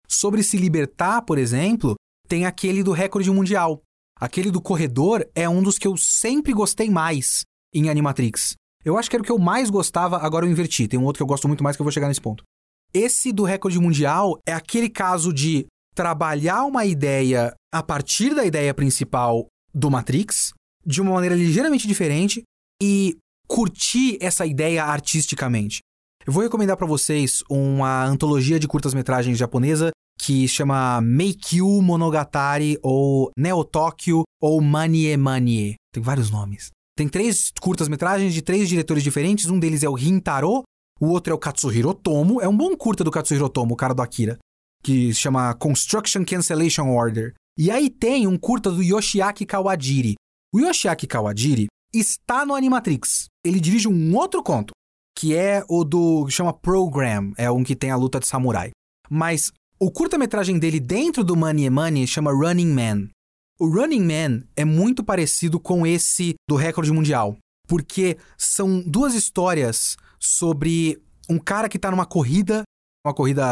Sobre se libertar, por exemplo, tem aquele do recorde mundial. Aquele do corredor é um dos que eu sempre gostei mais em Animatrix. Eu acho que era o que eu mais gostava, agora eu inverti. Tem um outro que eu gosto muito mais que eu vou chegar nesse ponto. Esse do recorde mundial é aquele caso de trabalhar uma ideia a partir da ideia principal do Matrix, de uma maneira ligeiramente diferente e curtir essa ideia artisticamente. Eu vou recomendar para vocês uma antologia de curtas-metragens japonesa que chama Meikyu Monogatari ou Neo Tokyo ou Manie Manie. Tem vários nomes. Tem três curtas-metragens de três diretores diferentes. Um deles é o Rintaro, o outro é o Katsuhiro Tomo. É um bom curta do Katsuhiro Tomo, o cara do Akira, que se chama Construction Cancellation Order. E aí tem um curta do Yoshiaki Kawajiri. O Yoshiaki Kawajiri está no Animatrix. Ele dirige um outro conto, que é o do chama Program, é um que tem a luta de samurai. Mas o curta-metragem dele dentro do Money Money chama Running Man. O Running Man é muito parecido com esse do recorde mundial, porque são duas histórias sobre um cara que tá numa corrida, uma corrida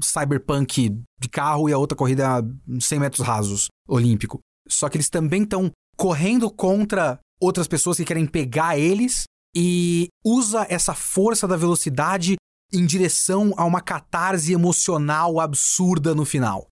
cyberpunk de carro e a outra corrida 100 metros rasos, olímpico. Só que eles também estão correndo contra outras pessoas que querem pegar eles e usa essa força da velocidade em direção a uma catarse emocional absurda no final.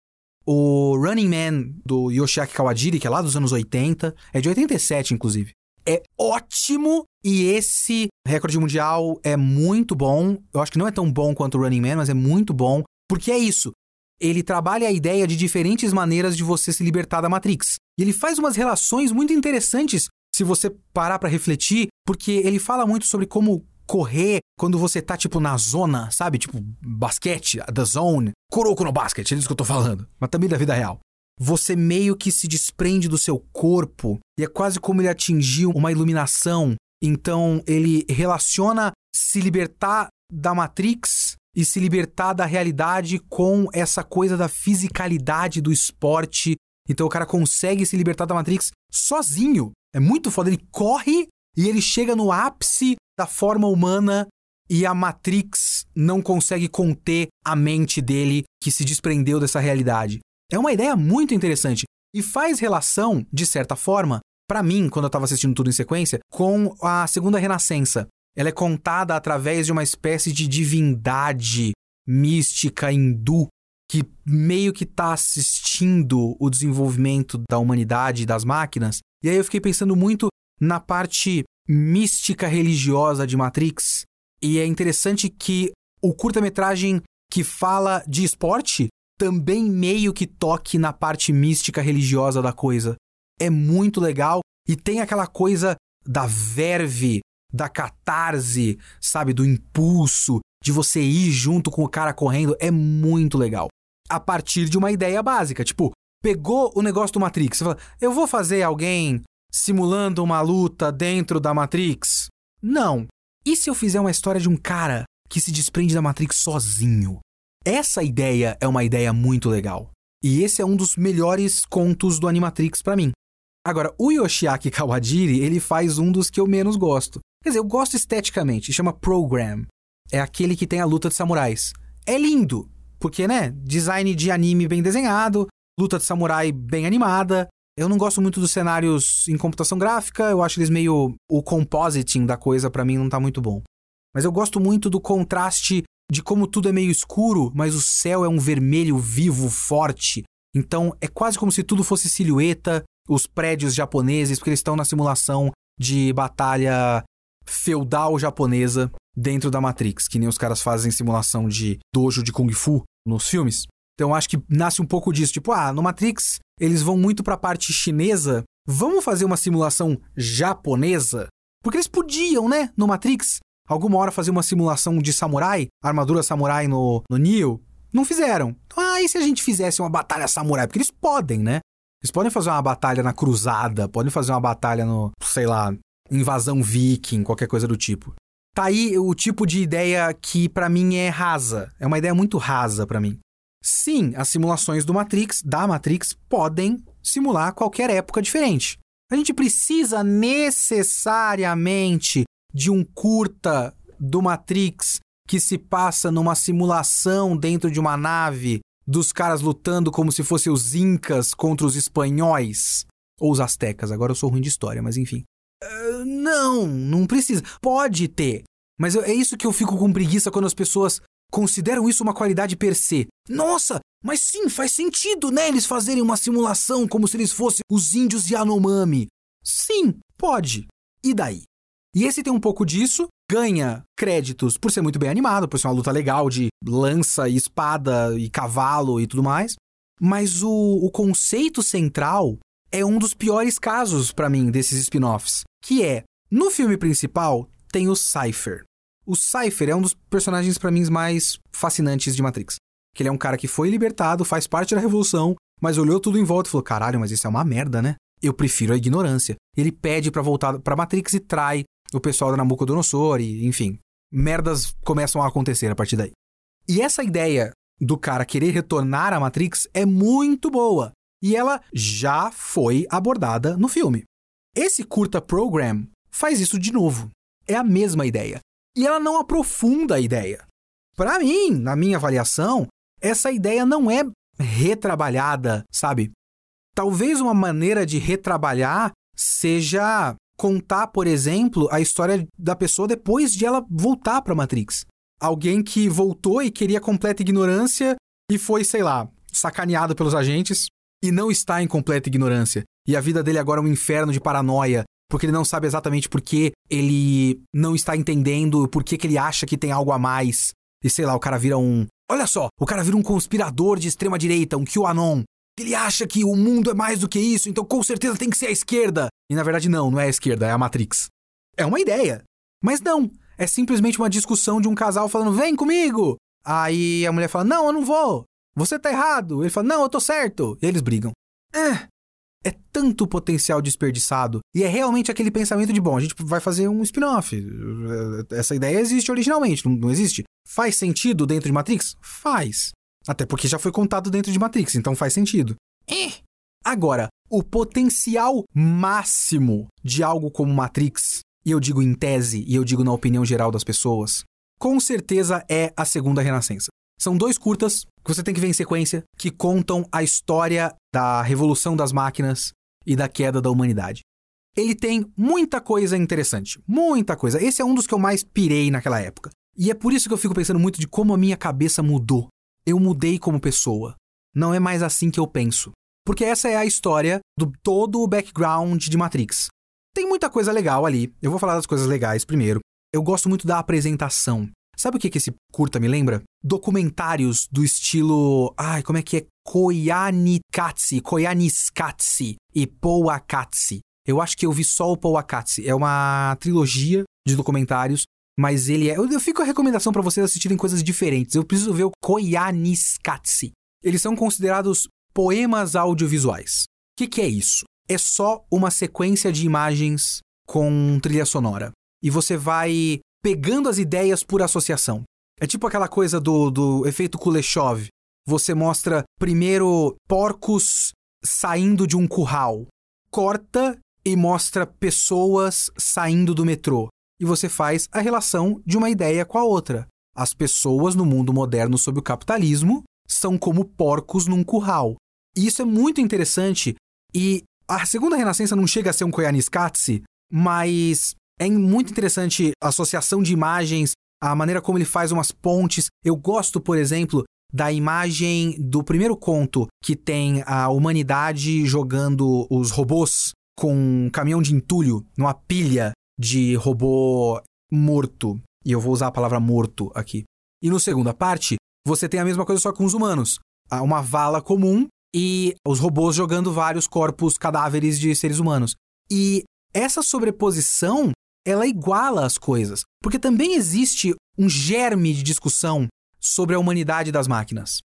O Running Man do Yoshiaki Kawajiri, que é lá dos anos 80, é de 87 inclusive. É ótimo e esse recorde mundial é muito bom. Eu acho que não é tão bom quanto o Running Man, mas é muito bom, porque é isso. Ele trabalha a ideia de diferentes maneiras de você se libertar da Matrix. E ele faz umas relações muito interessantes se você parar para refletir, porque ele fala muito sobre como correr quando você tá, tipo, na zona, sabe? Tipo, basquete, the zone. Coroco no basquete, é disso que eu tô falando. Mas também da vida real. Você meio que se desprende do seu corpo e é quase como ele atingiu uma iluminação. Então, ele relaciona se libertar da Matrix e se libertar da realidade com essa coisa da fisicalidade do esporte. Então, o cara consegue se libertar da Matrix sozinho. É muito foda. Ele corre e ele chega no ápice da forma humana e a Matrix não consegue conter a mente dele que se desprendeu dessa realidade. É uma ideia muito interessante e faz relação, de certa forma, para mim, quando eu tava assistindo tudo em sequência, com a Segunda Renascença. Ela é contada através de uma espécie de divindade mística hindu que meio que tá assistindo o desenvolvimento da humanidade e das máquinas. E aí eu fiquei pensando muito na parte mística religiosa de Matrix. E é interessante que o curta-metragem que fala de esporte também meio que toque na parte mística religiosa da coisa. É muito legal e tem aquela coisa da verve, da catarse, sabe, do impulso, de você ir junto com o cara correndo, é muito legal. A partir de uma ideia básica, tipo, pegou o negócio do Matrix, você fala, eu vou fazer alguém simulando uma luta dentro da Matrix? Não. E se eu fizer uma história de um cara que se desprende da Matrix sozinho? Essa ideia é uma ideia muito legal. E esse é um dos melhores contos do Animatrix para mim. Agora, o Yoshiaki Kawajiri, ele faz um dos que eu menos gosto. Quer dizer, eu gosto esteticamente, chama Program. É aquele que tem a luta de samurais. É lindo, porque, né, design de anime bem desenhado, luta de samurai bem animada. Eu não gosto muito dos cenários em computação gráfica, eu acho eles meio. O compositing da coisa para mim não tá muito bom. Mas eu gosto muito do contraste de como tudo é meio escuro, mas o céu é um vermelho vivo, forte. Então é quase como se tudo fosse silhueta, os prédios japoneses, porque eles estão na simulação de batalha feudal japonesa dentro da Matrix, que nem os caras fazem simulação de dojo de Kung Fu nos filmes. Então acho que nasce um pouco disso, tipo, ah, no Matrix eles vão muito para a parte chinesa, vamos fazer uma simulação japonesa? Porque eles podiam, né, no Matrix, alguma hora fazer uma simulação de samurai, armadura samurai no, no Neo. Não fizeram. Ah, e se a gente fizesse uma batalha samurai? Porque eles podem, né? Eles podem fazer uma batalha na cruzada, podem fazer uma batalha no, sei lá, invasão viking, qualquer coisa do tipo. Tá aí o tipo de ideia que para mim é rasa. É uma ideia muito rasa para mim. Sim, as simulações do Matrix, da Matrix, podem simular qualquer época diferente. A gente precisa necessariamente de um curta do Matrix que se passa numa simulação dentro de uma nave dos caras lutando como se fossem os incas contra os espanhóis ou os astecas. Agora eu sou ruim de história, mas enfim. Uh, não, não precisa. Pode ter. Mas é isso que eu fico com preguiça quando as pessoas consideram isso uma qualidade per se. Nossa, mas sim, faz sentido, né? Eles fazerem uma simulação como se eles fossem os índios Yanomami. Sim, pode. E daí? E esse tem um pouco disso, ganha créditos por ser muito bem animado, por ser uma luta legal de lança e espada e cavalo e tudo mais. Mas o, o conceito central é um dos piores casos para mim desses spin-offs, que é no filme principal tem o Cypher. O Cypher é um dos personagens para mim mais fascinantes de Matrix. Que ele é um cara que foi libertado, faz parte da revolução, mas olhou tudo em volta e falou: "Caralho, mas isso é uma merda, né? Eu prefiro a ignorância". Ele pede para voltar para Matrix e trai o pessoal da Nabucodonosor e, enfim, merdas começam a acontecer a partir daí. E essa ideia do cara querer retornar à Matrix é muito boa, e ela já foi abordada no filme. Esse curta program faz isso de novo. É a mesma ideia e ela não aprofunda a ideia. Para mim, na minha avaliação, essa ideia não é retrabalhada, sabe? Talvez uma maneira de retrabalhar seja contar, por exemplo, a história da pessoa depois de ela voltar para Matrix. Alguém que voltou e queria completa ignorância e foi, sei lá, sacaneado pelos agentes e não está em completa ignorância. E a vida dele agora é um inferno de paranoia porque ele não sabe exatamente por que ele não está entendendo, por que, que ele acha que tem algo a mais. E sei lá, o cara vira um. Olha só, o cara vira um conspirador de extrema direita, um QAnon. Ele acha que o mundo é mais do que isso, então com certeza tem que ser a esquerda. E na verdade não, não é a esquerda, é a Matrix. É uma ideia. Mas não, é simplesmente uma discussão de um casal falando: "Vem comigo". Aí a mulher fala: "Não, eu não vou. Você tá errado". Ele fala: "Não, eu tô certo". E eles brigam. É, é tanto potencial desperdiçado. E é realmente aquele pensamento de, bom, a gente vai fazer um spin-off. Essa ideia existe originalmente, não, existe. Faz sentido dentro de Matrix? Faz. Até porque já foi contado dentro de Matrix, então faz sentido. É. Agora, o potencial máximo de algo como Matrix, e eu digo em tese, e eu digo na opinião geral das pessoas, com certeza é a segunda renascença. São dois curtas que você tem que ver em sequência que contam a história da revolução das máquinas e da queda da humanidade. Ele tem muita coisa interessante, muita coisa. Esse é um dos que eu mais pirei naquela época. E é por isso que eu fico pensando muito de como a minha cabeça mudou. Eu mudei como pessoa. Não é mais assim que eu penso. Porque essa é a história do todo o background de Matrix. Tem muita coisa legal ali. Eu vou falar das coisas legais primeiro. Eu gosto muito da apresentação. Sabe o que, que esse curta me lembra? Documentários do estilo. Ai, como é que é? Koyanikatsi, Koyaniskatsi e Pouakatsi. Eu acho que eu vi só o Pouakatsi. É uma trilogia de documentários, mas ele é. Eu, eu fico a recomendação para vocês assistirem coisas diferentes. Eu preciso ver o Koyaniskatsi. Eles são considerados poemas audiovisuais. O que, que é isso? É só uma sequência de imagens com trilha sonora. E você vai pegando as ideias por associação. É tipo aquela coisa do, do efeito Kuleshov. Você mostra primeiro porcos saindo de um curral, corta e mostra pessoas saindo do metrô. E você faz a relação de uma ideia com a outra. As pessoas no mundo moderno sob o capitalismo são como porcos num curral. E isso é muito interessante. E a segunda renascença não chega a ser um Koyaanisqatsi, mas é muito interessante a associação de imagens, a maneira como ele faz umas pontes. Eu gosto, por exemplo, da imagem do primeiro conto que tem a humanidade jogando os robôs com um caminhão de entulho numa pilha de robô morto. E eu vou usar a palavra morto aqui. E no segunda parte, você tem a mesma coisa só com os humanos. Há uma vala comum e os robôs jogando vários corpos cadáveres de seres humanos. E essa sobreposição ela iguala as coisas, porque também existe um germe de discussão sobre a humanidade das máquinas.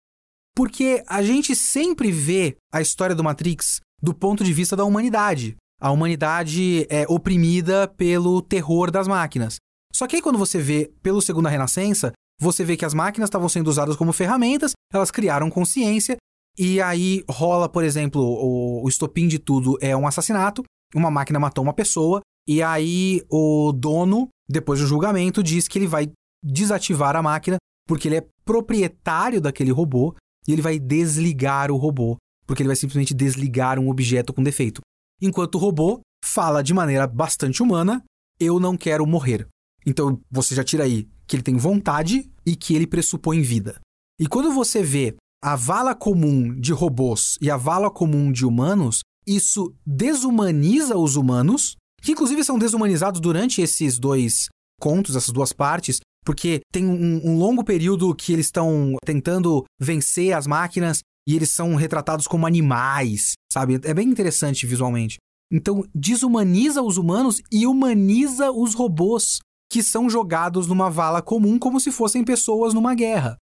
Porque a gente sempre vê a história do Matrix do ponto de vista da humanidade. A humanidade é oprimida pelo terror das máquinas. Só que aí quando você vê pelo Segunda Renascença, você vê que as máquinas estavam sendo usadas como ferramentas, elas criaram consciência, e aí rola, por exemplo, o, o estopim de tudo é um assassinato, uma máquina matou uma pessoa, e aí o dono, depois do julgamento, diz que ele vai desativar a máquina porque ele é proprietário daquele robô e ele vai desligar o robô, porque ele vai simplesmente desligar um objeto com defeito. Enquanto o robô fala de maneira bastante humana: eu não quero morrer. Então você já tira aí que ele tem vontade e que ele pressupõe vida. E quando você vê a vala comum de robôs e a vala comum de humanos, isso desumaniza os humanos que inclusive são desumanizados durante esses dois contos, essas duas partes, porque tem um, um longo período que eles estão tentando vencer as máquinas e eles são retratados como animais, sabe? É bem interessante visualmente. Então, desumaniza os humanos e humaniza os robôs, que são jogados numa vala comum como se fossem pessoas numa guerra.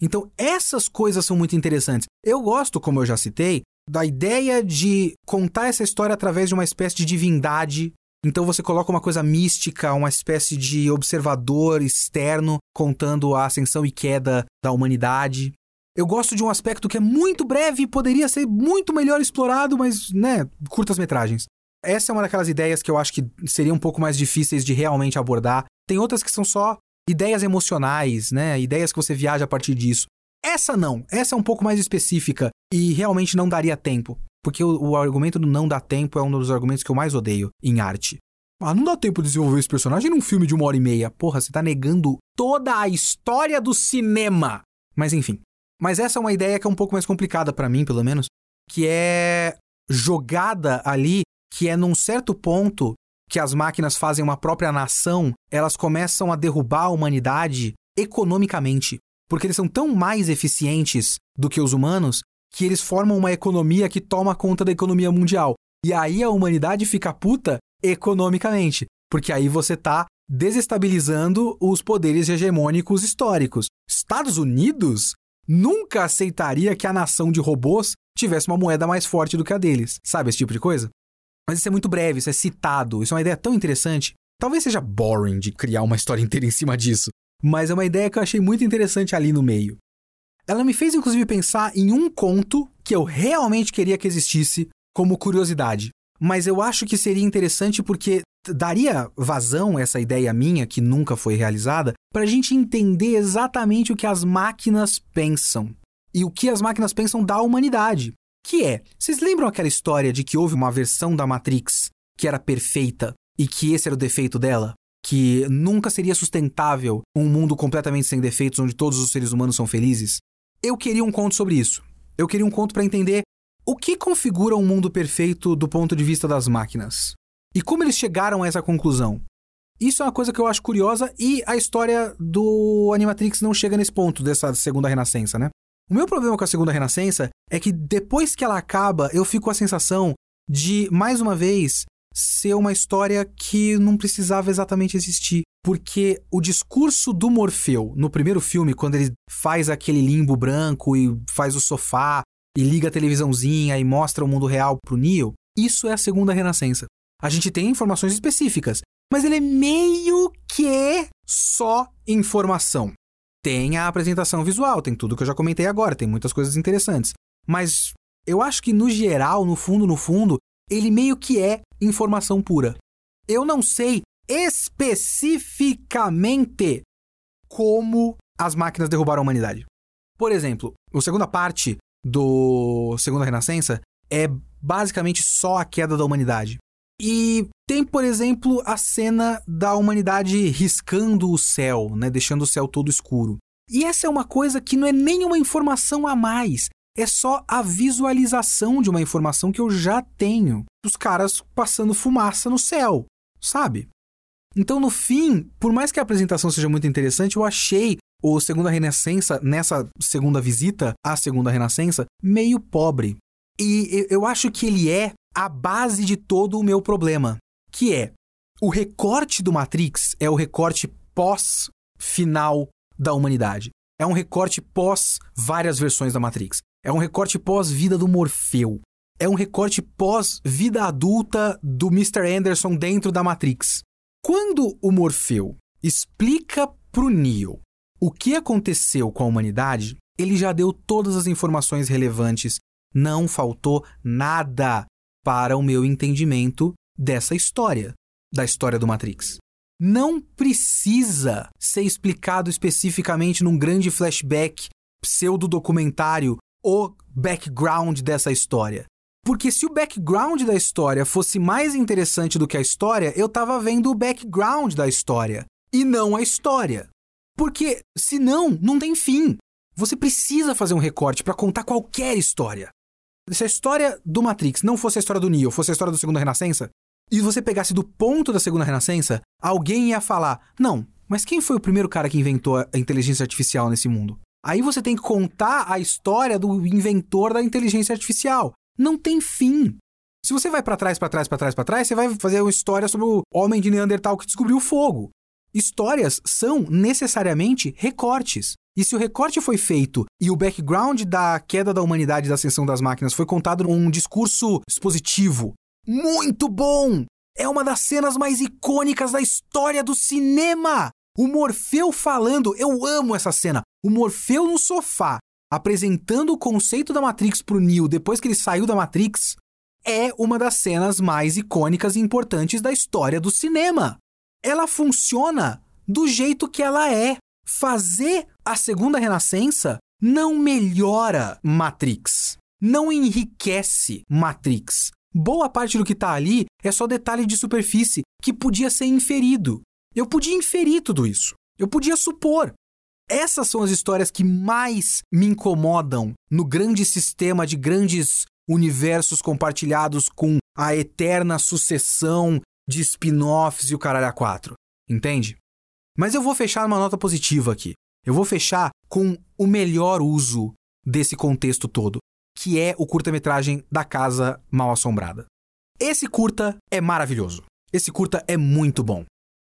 Então, essas coisas são muito interessantes. Eu gosto, como eu já citei, da ideia de contar essa história através de uma espécie de divindade. Então você coloca uma coisa mística, uma espécie de observador externo contando a ascensão e queda da humanidade. Eu gosto de um aspecto que é muito breve e poderia ser muito melhor explorado, mas, né, curtas metragens. Essa é uma daquelas ideias que eu acho que seriam um pouco mais difíceis de realmente abordar. Tem outras que são só ideias emocionais, né? Ideias que você viaja a partir disso. Essa não, essa é um pouco mais específica e realmente não daria tempo. Porque o, o, argumento do não dá tempo é um dos argumentos que eu mais odeio em arte. Ah, não dá tempo de desenvolver esse personagem num filme de uma hora e meia. Porra, você tá negando toda a história do cinema. Mas enfim. Mas essa é uma ideia que é um pouco mais complicada para mim, pelo menos, que é jogada ali, que é num certo ponto que as máquinas fazem uma própria nação, elas começam a derrubar a humanidade economicamente porque eles são tão mais eficientes do que os humanos que eles formam uma economia que toma conta da economia mundial. E aí a humanidade fica puta economicamente, porque aí você tá desestabilizando os poderes hegemônicos históricos. Estados Unidos nunca aceitaria que a nação de robôs tivesse uma moeda mais forte do que a deles. Sabe esse tipo de coisa? Mas isso é muito breve, isso é citado, isso é uma ideia tão interessante. Talvez seja boring de criar uma história inteira em cima disso, mas é uma ideia que eu achei muito interessante ali no meio. Ela me fez inclusive pensar em um conto que eu realmente queria que existisse como curiosidade. Mas eu acho que seria interessante porque daria vazão essa ideia minha, que nunca foi realizada, para a gente entender exatamente o que as máquinas pensam. E o que as máquinas pensam da humanidade. Que é, vocês lembram aquela história de que houve uma versão da Matrix que era perfeita e que esse era o defeito dela? Que nunca seria sustentável um mundo completamente sem defeitos onde todos os seres humanos são felizes? Eu queria um conto sobre isso. Eu queria um conto para entender o que configura um mundo perfeito do ponto de vista das máquinas. E como eles chegaram a essa conclusão? Isso é uma coisa que eu acho curiosa e a história do Animatrix não chega nesse ponto dessa segunda renascença, né? O meu problema com a segunda renascença é que depois que ela acaba, eu fico com a sensação de, mais uma vez, ser uma história que não precisava exatamente existir. Porque o discurso do Morfeu no primeiro filme, quando ele faz aquele limbo branco e faz o sofá e liga a televisãozinha e mostra o mundo real pro Neo, isso é a segunda renascença. A gente tem informações específicas, mas ele é meio que só informação. Tem a apresentação visual, tem tudo que eu já comentei agora, tem muitas coisas interessantes. Mas eu acho que no geral, no fundo, no fundo, ele meio que é informação pura. Eu não sei especificamente como as máquinas derrubaram a humanidade. Por exemplo, a segunda parte do Segunda Renascença é basicamente só a queda da humanidade. E tem, por exemplo, a cena da humanidade riscando o céu, né, deixando o céu todo escuro. E essa é uma coisa que não é nenhuma informação a mais, é só a visualização de uma informação que eu já tenho. Os caras passando fumaça no céu, sabe? Então, no fim, por mais que a apresentação seja muito interessante, eu achei o Segunda Renascença, nessa segunda visita à Segunda Renascença, meio pobre. E eu acho que ele é a base de todo o meu problema, que é o recorte do Matrix é o recorte pós final da humanidade. É um recorte pós várias versões da Matrix. É um recorte pós vida do Morfeu. É um recorte pós vida adulta do Mr. Anderson dentro da Matrix. Quando o Morfeu explica pro Neo o que aconteceu com a humanidade, ele já deu todas as informações relevantes. Não faltou nada para o meu entendimento dessa história, da história do Matrix. Não precisa ser explicado especificamente num grande flashback, pseudo-documentário, o background dessa história. Porque se o background da história fosse mais interessante do que a história, eu tava vendo o background da história e não a história. Porque senão não tem fim. Você precisa fazer um recorte para contar qualquer história. Se a história do Matrix não fosse a história do Neo, fosse a história da Segunda Renascença, e você pegasse do ponto da Segunda Renascença, alguém ia falar: não, mas quem foi o primeiro cara que inventou a inteligência artificial nesse mundo? Aí você tem que contar a história do inventor da inteligência artificial. Não tem fim. Se você vai para trás, para trás, para trás, para trás, você vai fazer uma história sobre o homem de Neandertal que descobriu o fogo. Histórias são necessariamente recortes. E se o recorte foi feito e o background da queda da humanidade da ascensão das máquinas foi contado num discurso expositivo muito bom! É uma das cenas mais icônicas da história do cinema! O Morfeu falando, eu amo essa cena. O Morfeu no sofá, apresentando o conceito da Matrix pro Neo depois que ele saiu da Matrix, é uma das cenas mais icônicas e importantes da história do cinema. Ela funciona do jeito que ela é. Fazer a segunda renascença não melhora Matrix, não enriquece Matrix. Boa parte do que está ali é só detalhe de superfície que podia ser inferido. Eu podia inferir tudo isso. Eu podia supor. Essas são as histórias que mais me incomodam no grande sistema de grandes universos compartilhados com a eterna sucessão de spin-offs e o caralho a quatro. Entende? Mas eu vou fechar numa nota positiva aqui. Eu vou fechar com o melhor uso desse contexto todo, que é o curta-metragem da Casa Mal Assombrada. Esse curta é maravilhoso. Esse curta é muito bom.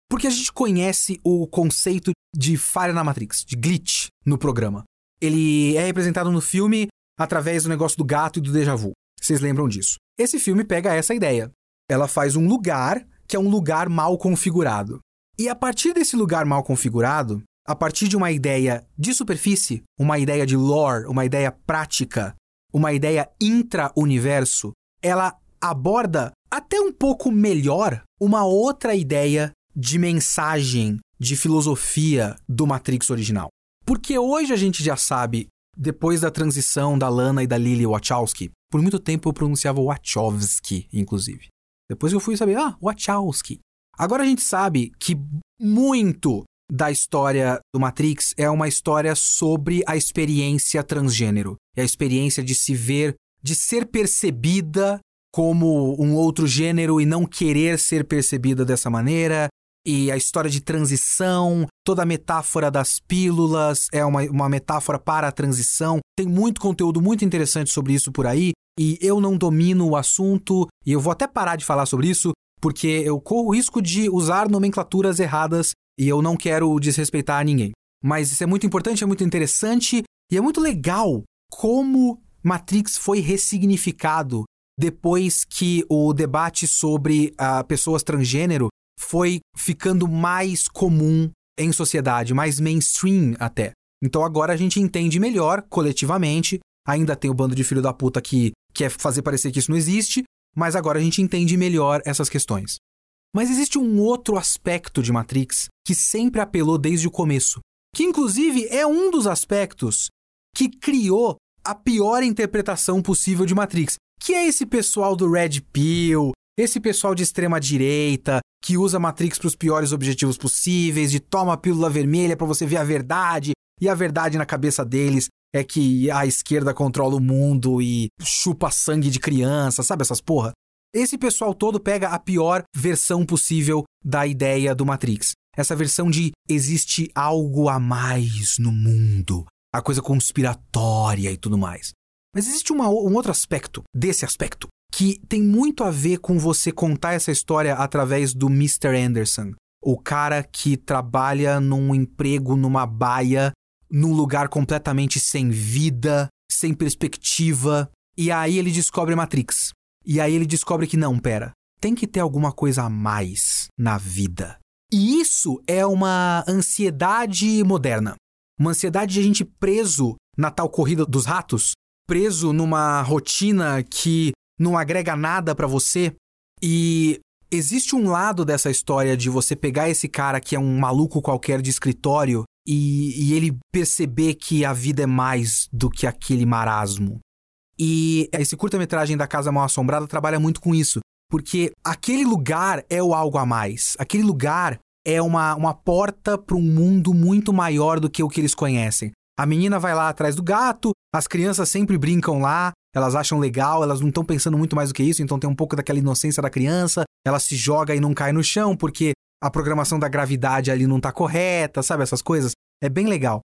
Porque a gente conhece o conceito de falha na Matrix, de glitch no programa. Ele é representado no filme através do negócio do gato e do déjà vu. Vocês lembram disso? Esse filme pega essa ideia. Ela faz um lugar que é um lugar mal configurado. E a partir desse lugar mal configurado, a partir de uma ideia de superfície, uma ideia de lore, uma ideia prática, uma ideia intra-universo, ela aborda até um pouco melhor uma outra ideia de mensagem, de filosofia do Matrix original. Porque hoje a gente já sabe, depois da transição da Lana e da Lily Wachowski, por muito tempo eu pronunciava Wachowski, inclusive. Depois eu fui saber, ah, Wachowski. Agora a gente sabe que muito da história do Matrix é uma história sobre a experiência transgênero. É a experiência de se ver, de ser percebida como um outro gênero e não querer ser percebida dessa maneira. E a história de transição, toda a metáfora das pílulas é uma, uma metáfora para a transição. Tem muito conteúdo muito interessante sobre isso por aí. E eu não domino o assunto, e eu vou até parar de falar sobre isso, porque eu corro o risco de usar nomenclaturas erradas e eu não quero desrespeitar ninguém. Mas isso é muito importante, é muito interessante e é muito legal como Matrix foi ressignificado depois que o debate sobre uh, pessoas transgênero foi ficando mais comum em sociedade, mais mainstream até. Então agora a gente entende melhor coletivamente. Ainda tem o bando de filho da puta que quer fazer parecer que isso não existe, mas agora a gente entende melhor essas questões. Mas existe um outro aspecto de Matrix que sempre apelou desde o começo, que inclusive é um dos aspectos que criou a pior interpretação possível de Matrix, que é esse pessoal do Red Pill, esse pessoal de extrema direita que usa Matrix para os piores objetivos possíveis, de toma a pílula vermelha para você ver a verdade, e a verdade na cabeça deles é que a esquerda controla o mundo e chupa sangue de criança, sabe essas porra? Esse pessoal todo pega a pior versão possível da ideia do Matrix. Essa versão de existe algo a mais no mundo, a coisa conspiratória e tudo mais. Mas existe uma, um outro aspecto desse aspecto que tem muito a ver com você contar essa história através do Mr. Anderson, o cara que trabalha num emprego numa baia, num lugar completamente sem vida, sem perspectiva, e aí ele descobre Matrix. E aí ele descobre que não, pera, tem que ter alguma coisa a mais na vida. E isso é uma ansiedade moderna. Uma ansiedade de a gente preso na tal corrida dos ratos, preso numa rotina que não agrega nada para você. E existe um lado dessa história de você pegar esse cara que é um maluco qualquer de escritório e, e ele perceber que a vida é mais do que aquele marasmo. E esse curta-metragem da Casa Mal Assombrada trabalha muito com isso. Porque aquele lugar é o algo a mais. Aquele lugar é uma, uma porta para um mundo muito maior do que o que eles conhecem. A menina vai lá atrás do gato, as crianças sempre brincam lá, elas acham legal, elas não estão pensando muito mais do que isso, então tem um pouco daquela inocência da criança, ela se joga e não cai no chão porque a programação da gravidade ali não tá correta, sabe essas coisas? É bem legal.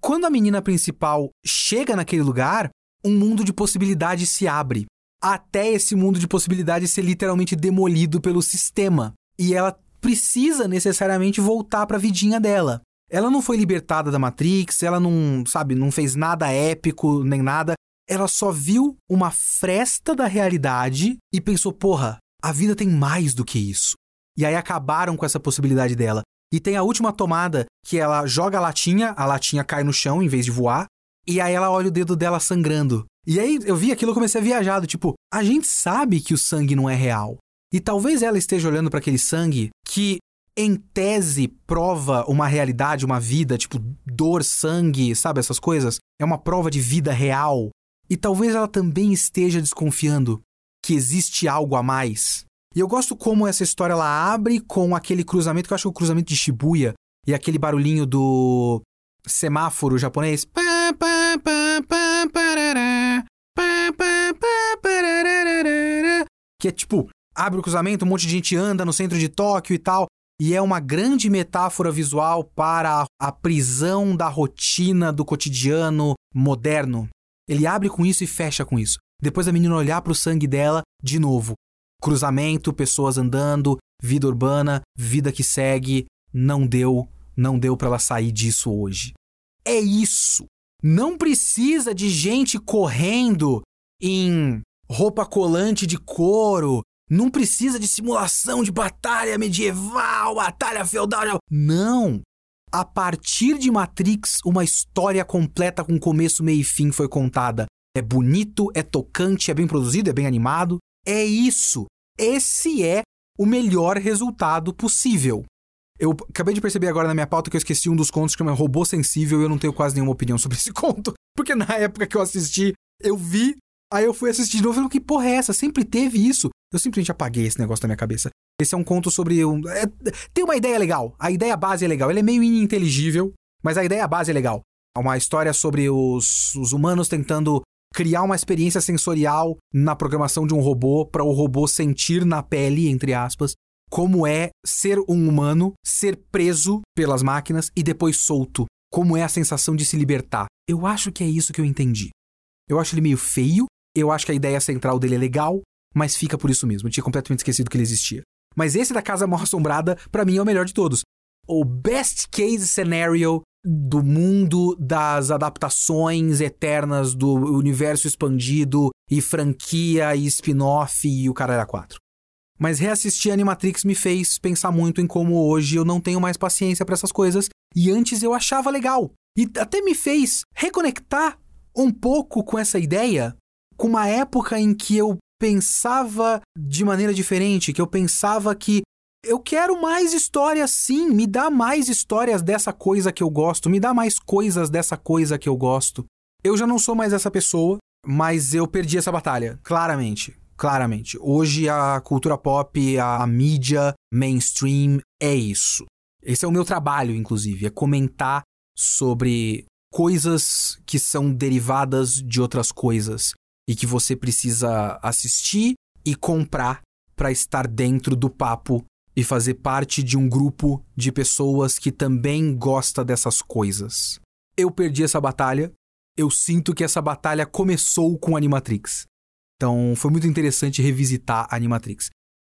Quando a menina principal chega naquele lugar, um mundo de possibilidades se abre. Até esse mundo de possibilidades ser literalmente demolido pelo sistema. E ela precisa necessariamente voltar para a vidinha dela. Ela não foi libertada da Matrix, ela não, sabe, não fez nada épico nem nada. Ela só viu uma fresta da realidade e pensou: porra, a vida tem mais do que isso. E aí acabaram com essa possibilidade dela. E tem a última tomada que ela joga a latinha, a latinha cai no chão em vez de voar, e aí ela olha o dedo dela sangrando. E aí eu vi aquilo e comecei a viajar, do tipo, a gente sabe que o sangue não é real. E talvez ela esteja olhando para aquele sangue que, em tese, prova uma realidade, uma vida, tipo dor, sangue, sabe essas coisas? É uma prova de vida real. E talvez ela também esteja desconfiando que existe algo a mais. E eu gosto como essa história ela abre com aquele cruzamento, que eu acho que é o cruzamento de Shibuya, e aquele barulhinho do semáforo japonês. Que é tipo, abre o cruzamento, um monte de gente anda no centro de Tóquio e tal. E é uma grande metáfora visual para a prisão da rotina do cotidiano moderno. Ele abre com isso e fecha com isso. Depois a menina olhar para o sangue dela de novo. Cruzamento, pessoas andando, vida urbana, vida que segue. Não deu, não deu para ela sair disso hoje. É isso. Não precisa de gente correndo em roupa colante de couro. Não precisa de simulação de batalha medieval, batalha feudal. Não! A partir de Matrix, uma história completa com começo, meio e fim foi contada. É bonito, é tocante, é bem produzido, é bem animado. É isso. Esse é o melhor resultado possível. Eu acabei de perceber agora na minha pauta que eu esqueci um dos contos que chama Robô Sensível e eu não tenho quase nenhuma opinião sobre esse conto. Porque na época que eu assisti, eu vi, aí eu fui assistir de novo e falei, que porra é essa? Sempre teve isso. Eu simplesmente apaguei esse negócio da minha cabeça. Esse é um conto sobre um. É, tem uma ideia legal. A ideia base é legal. Ele é meio ininteligível, mas a ideia base é legal. É uma história sobre os, os humanos tentando criar uma experiência sensorial na programação de um robô para o robô sentir na pele, entre aspas, como é ser um humano, ser preso pelas máquinas e depois solto. Como é a sensação de se libertar. Eu acho que é isso que eu entendi. Eu acho ele meio feio, eu acho que a ideia central dele é legal, mas fica por isso mesmo. Eu tinha completamente esquecido que ele existia. Mas esse da Casa Mal Assombrada, para mim, é o melhor de todos. O best case scenario do mundo das adaptações eternas do universo expandido e franquia e spin-off e o cara era quatro. Mas reassistir Animatrix me fez pensar muito em como hoje eu não tenho mais paciência para essas coisas e antes eu achava legal. E até me fez reconectar um pouco com essa ideia, com uma época em que eu pensava de maneira diferente, que eu pensava que eu quero mais histórias sim, me dá mais histórias dessa coisa que eu gosto, me dá mais coisas dessa coisa que eu gosto. Eu já não sou mais essa pessoa, mas eu perdi essa batalha, claramente. Claramente. Hoje a cultura pop, a mídia mainstream é isso. Esse é o meu trabalho, inclusive, é comentar sobre coisas que são derivadas de outras coisas e que você precisa assistir e comprar para estar dentro do papo e fazer parte de um grupo de pessoas que também gosta dessas coisas. Eu perdi essa batalha. Eu sinto que essa batalha começou com Animatrix. Então foi muito interessante revisitar Animatrix.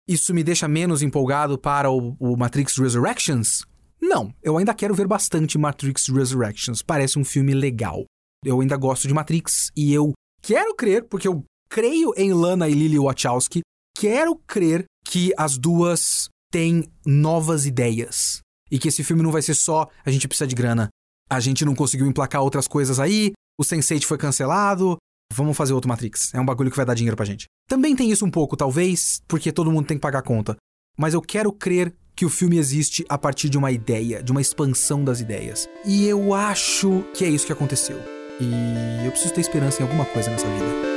Isso me deixa menos empolgado para o, o, Matrix Resurrections? Não, eu ainda quero ver bastante Matrix Resurrections. Parece um filme legal. Eu ainda gosto de Matrix e eu quero crer, porque eu creio em Lana e Lily Wachowski, quero crer que as duas têm novas ideias. E que esse filme não vai ser só a gente precisa de grana. A gente não conseguiu emplacar outras coisas aí, o Sense8 foi cancelado, Vamos fazer outro Matrix. É um bagulho que vai dar dinheiro pra gente. Também tem isso um pouco, talvez, porque todo mundo tem que pagar a conta. Mas eu quero crer que o filme existe a partir de uma ideia, de uma expansão das ideias. E eu acho que é isso que aconteceu. E eu preciso ter esperança em alguma coisa nessa vida.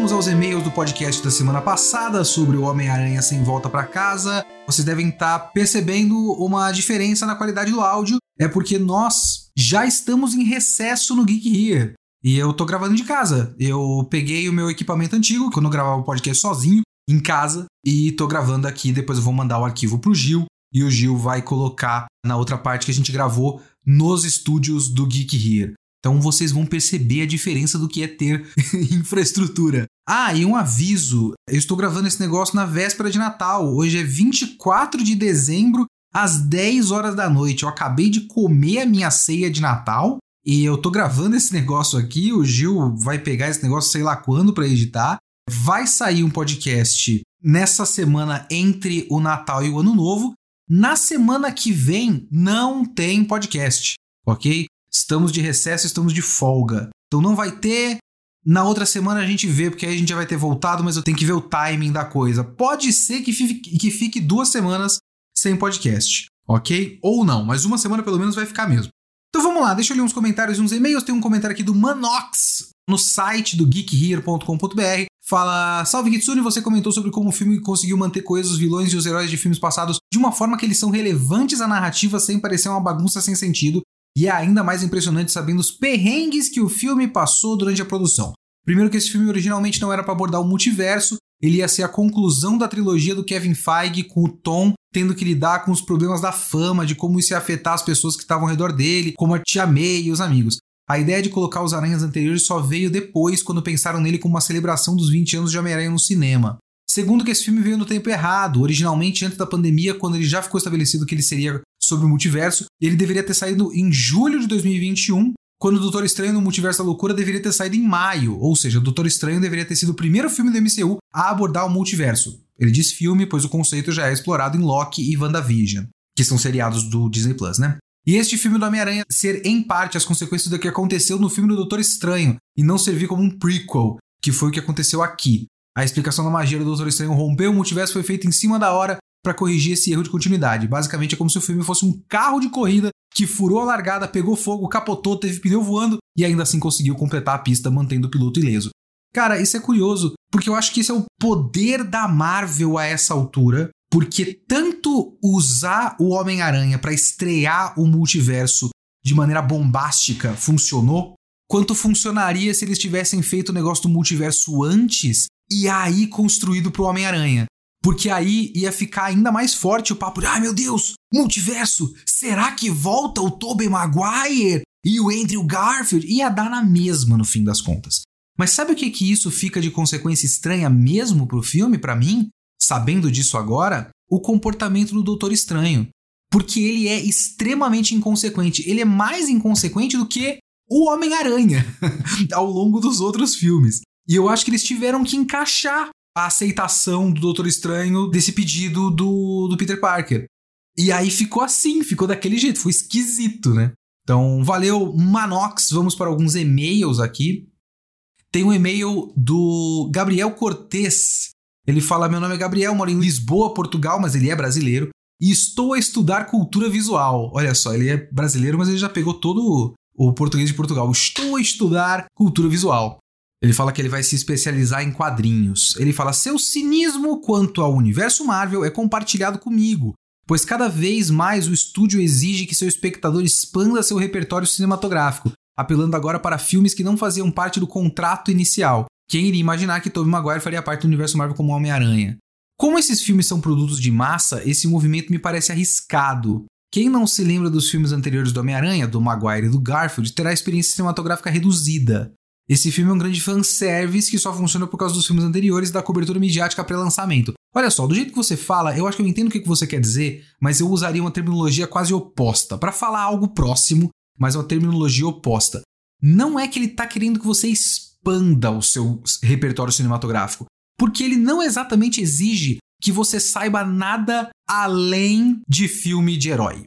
Vamos aos e-mails do podcast da semana passada sobre o Homem-Aranha sem volta para casa. Vocês devem estar tá percebendo uma diferença na qualidade do áudio, é porque nós já estamos em recesso no Geek Here. E eu tô gravando de casa. Eu peguei o meu equipamento antigo, quando eu gravava o podcast sozinho, em casa, e tô gravando aqui. Depois eu vou mandar o arquivo pro Gil, e o Gil vai colocar na outra parte que a gente gravou nos estúdios do Geek Here. Então vocês vão perceber a diferença do que é ter infraestrutura. Ah, e um aviso: eu estou gravando esse negócio na véspera de Natal. Hoje é 24 de dezembro, às 10 horas da noite. Eu acabei de comer a minha ceia de Natal e eu tô gravando esse negócio aqui. O Gil vai pegar esse negócio sei lá quando para editar. Vai sair um podcast nessa semana entre o Natal e o Ano Novo. Na semana que vem não tem podcast, ok? Estamos de recesso, estamos de folga. Então não vai ter. Na outra semana a gente vê, porque aí a gente já vai ter voltado, mas eu tenho que ver o timing da coisa. Pode ser que fique, que fique duas semanas sem podcast, ok? Ou não, mas uma semana pelo menos vai ficar mesmo. Então vamos lá, deixa eu ler uns comentários e uns e-mails. Tem um comentário aqui do Manox no site do geekhere.com.br. Fala, salve Kitsune, você comentou sobre como o filme conseguiu manter coesos os vilões e os heróis de filmes passados de uma forma que eles são relevantes à narrativa sem parecer uma bagunça sem sentido e é ainda mais impressionante sabendo os perrengues que o filme passou durante a produção. Primeiro que esse filme originalmente não era para abordar o multiverso, ele ia ser a conclusão da trilogia do Kevin Feige com o Tom tendo que lidar com os problemas da fama, de como isso ia afetar as pessoas que estavam ao redor dele, como a Tia May e os amigos. A ideia de colocar os aranhas anteriores só veio depois, quando pensaram nele como uma celebração dos 20 anos de Homem-Aranha no cinema. Segundo que esse filme veio no tempo errado, originalmente antes da pandemia, quando ele já ficou estabelecido que ele seria sobre o multiverso. Ele deveria ter saído em julho de 2021, quando o Doutor Estranho no Multiverso da Loucura deveria ter saído em maio. Ou seja, o Doutor Estranho deveria ter sido o primeiro filme do MCU a abordar o multiverso. Ele diz filme, pois o conceito já é explorado em Loki e WandaVision, que são seriados do Disney Plus, né? E este filme do Homem-Aranha ser, em parte, as consequências do que aconteceu no filme do Doutor Estranho e não servir como um prequel, que foi o que aconteceu aqui. A explicação da magia do Doutor Estranho rompeu o multiverso foi feita em cima da hora para corrigir esse erro de continuidade. Basicamente é como se o filme fosse um carro de corrida que furou a largada, pegou fogo, capotou, teve pneu voando e ainda assim conseguiu completar a pista mantendo o piloto ileso. Cara, isso é curioso, porque eu acho que esse é o poder da Marvel a essa altura, porque tanto usar o Homem-Aranha para estrear o multiverso de maneira bombástica funcionou, quanto funcionaria se eles tivessem feito o negócio do multiverso antes e aí construído pro Homem-Aranha. Porque aí ia ficar ainda mais forte o papo de, ai meu Deus, multiverso, será que volta o Tobey Maguire e o Andrew Garfield? Ia dar na mesma no fim das contas. Mas sabe o que que isso fica de consequência estranha mesmo pro filme, para mim? Sabendo disso agora, o comportamento do Doutor Estranho. Porque ele é extremamente inconsequente. Ele é mais inconsequente do que o Homem-Aranha ao longo dos outros filmes. E eu acho que eles tiveram que encaixar a aceitação do Doutor Estranho desse pedido do, do Peter Parker. E aí ficou assim, ficou daquele jeito, foi esquisito, né? Então, valeu, Manox. Vamos para alguns e-mails aqui. Tem um e-mail do Gabriel Cortez. Ele fala: Meu nome é Gabriel, moro em Lisboa, Portugal, mas ele é brasileiro. E estou a estudar cultura visual. Olha só, ele é brasileiro, mas ele já pegou todo o português de Portugal. Estou a estudar cultura visual. Ele fala que ele vai se especializar em quadrinhos. Ele fala: seu cinismo quanto ao universo Marvel é compartilhado comigo, pois cada vez mais o estúdio exige que seu espectador expanda seu repertório cinematográfico, apelando agora para filmes que não faziam parte do contrato inicial. Quem iria imaginar que Tobey Maguire faria parte do universo Marvel como Homem-Aranha? Como esses filmes são produtos de massa, esse movimento me parece arriscado. Quem não se lembra dos filmes anteriores do Homem-Aranha, do Maguire e do Garfield, terá experiência cinematográfica reduzida. Esse filme é um grande fanservice que só funciona por causa dos filmes anteriores e da cobertura midiática pré-lançamento. Olha só, do jeito que você fala, eu acho que eu entendo o que você quer dizer, mas eu usaria uma terminologia quase oposta. Para falar algo próximo, mas uma terminologia oposta. Não é que ele tá querendo que você expanda o seu repertório cinematográfico, porque ele não exatamente exige que você saiba nada além de filme de herói.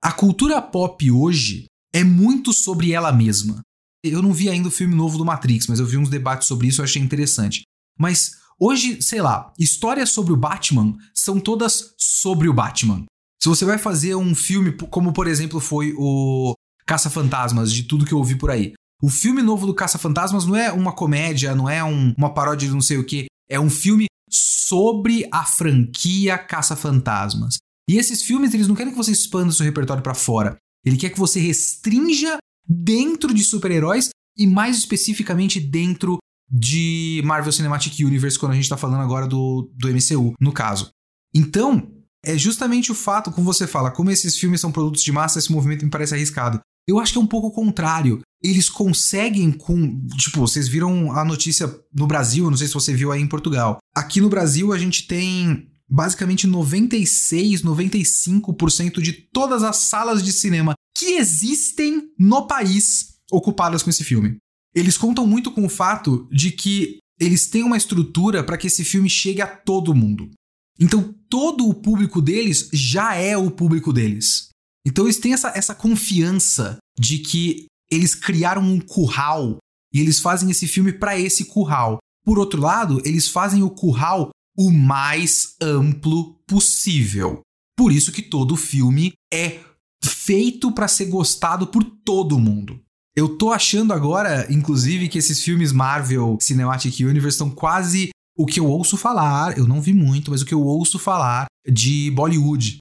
A cultura pop hoje é muito sobre ela mesma. Eu não vi ainda o filme novo do Matrix, mas eu vi uns debates sobre isso e achei interessante. Mas hoje, sei lá, histórias sobre o Batman são todas sobre o Batman. Se você vai fazer um filme, como por exemplo foi o Caça-Fantasmas, de tudo que eu ouvi por aí. O filme novo do Caça-Fantasmas não é uma comédia, não é um, uma paródia de não sei o que. É um filme sobre a franquia Caça-Fantasmas. E esses filmes, eles não querem que você expanda seu repertório para fora. Ele quer que você restrinja dentro de super-heróis e mais especificamente dentro de Marvel Cinematic Universe, quando a gente tá falando agora do, do MCU, no caso. Então, é justamente o fato, como você fala, como esses filmes são produtos de massa, esse movimento me parece arriscado. Eu acho que é um pouco o contrário. Eles conseguem com. Tipo, vocês viram a notícia no Brasil, não sei se você viu aí em Portugal. Aqui no Brasil a gente tem basicamente 96, 95% de todas as salas de cinema que existem no país ocupadas com esse filme. Eles contam muito com o fato de que eles têm uma estrutura para que esse filme chegue a todo mundo. Então, todo o público deles já é o público deles. Então, eles têm essa, essa confiança de que eles criaram um curral e eles fazem esse filme para esse curral. Por outro lado, eles fazem o curral o mais amplo possível. Por isso que todo filme é feito para ser gostado por todo mundo. Eu tô achando agora, inclusive, que esses filmes Marvel Cinematic Universe estão quase o que eu ouço falar, eu não vi muito, mas o que eu ouço falar de Bollywood.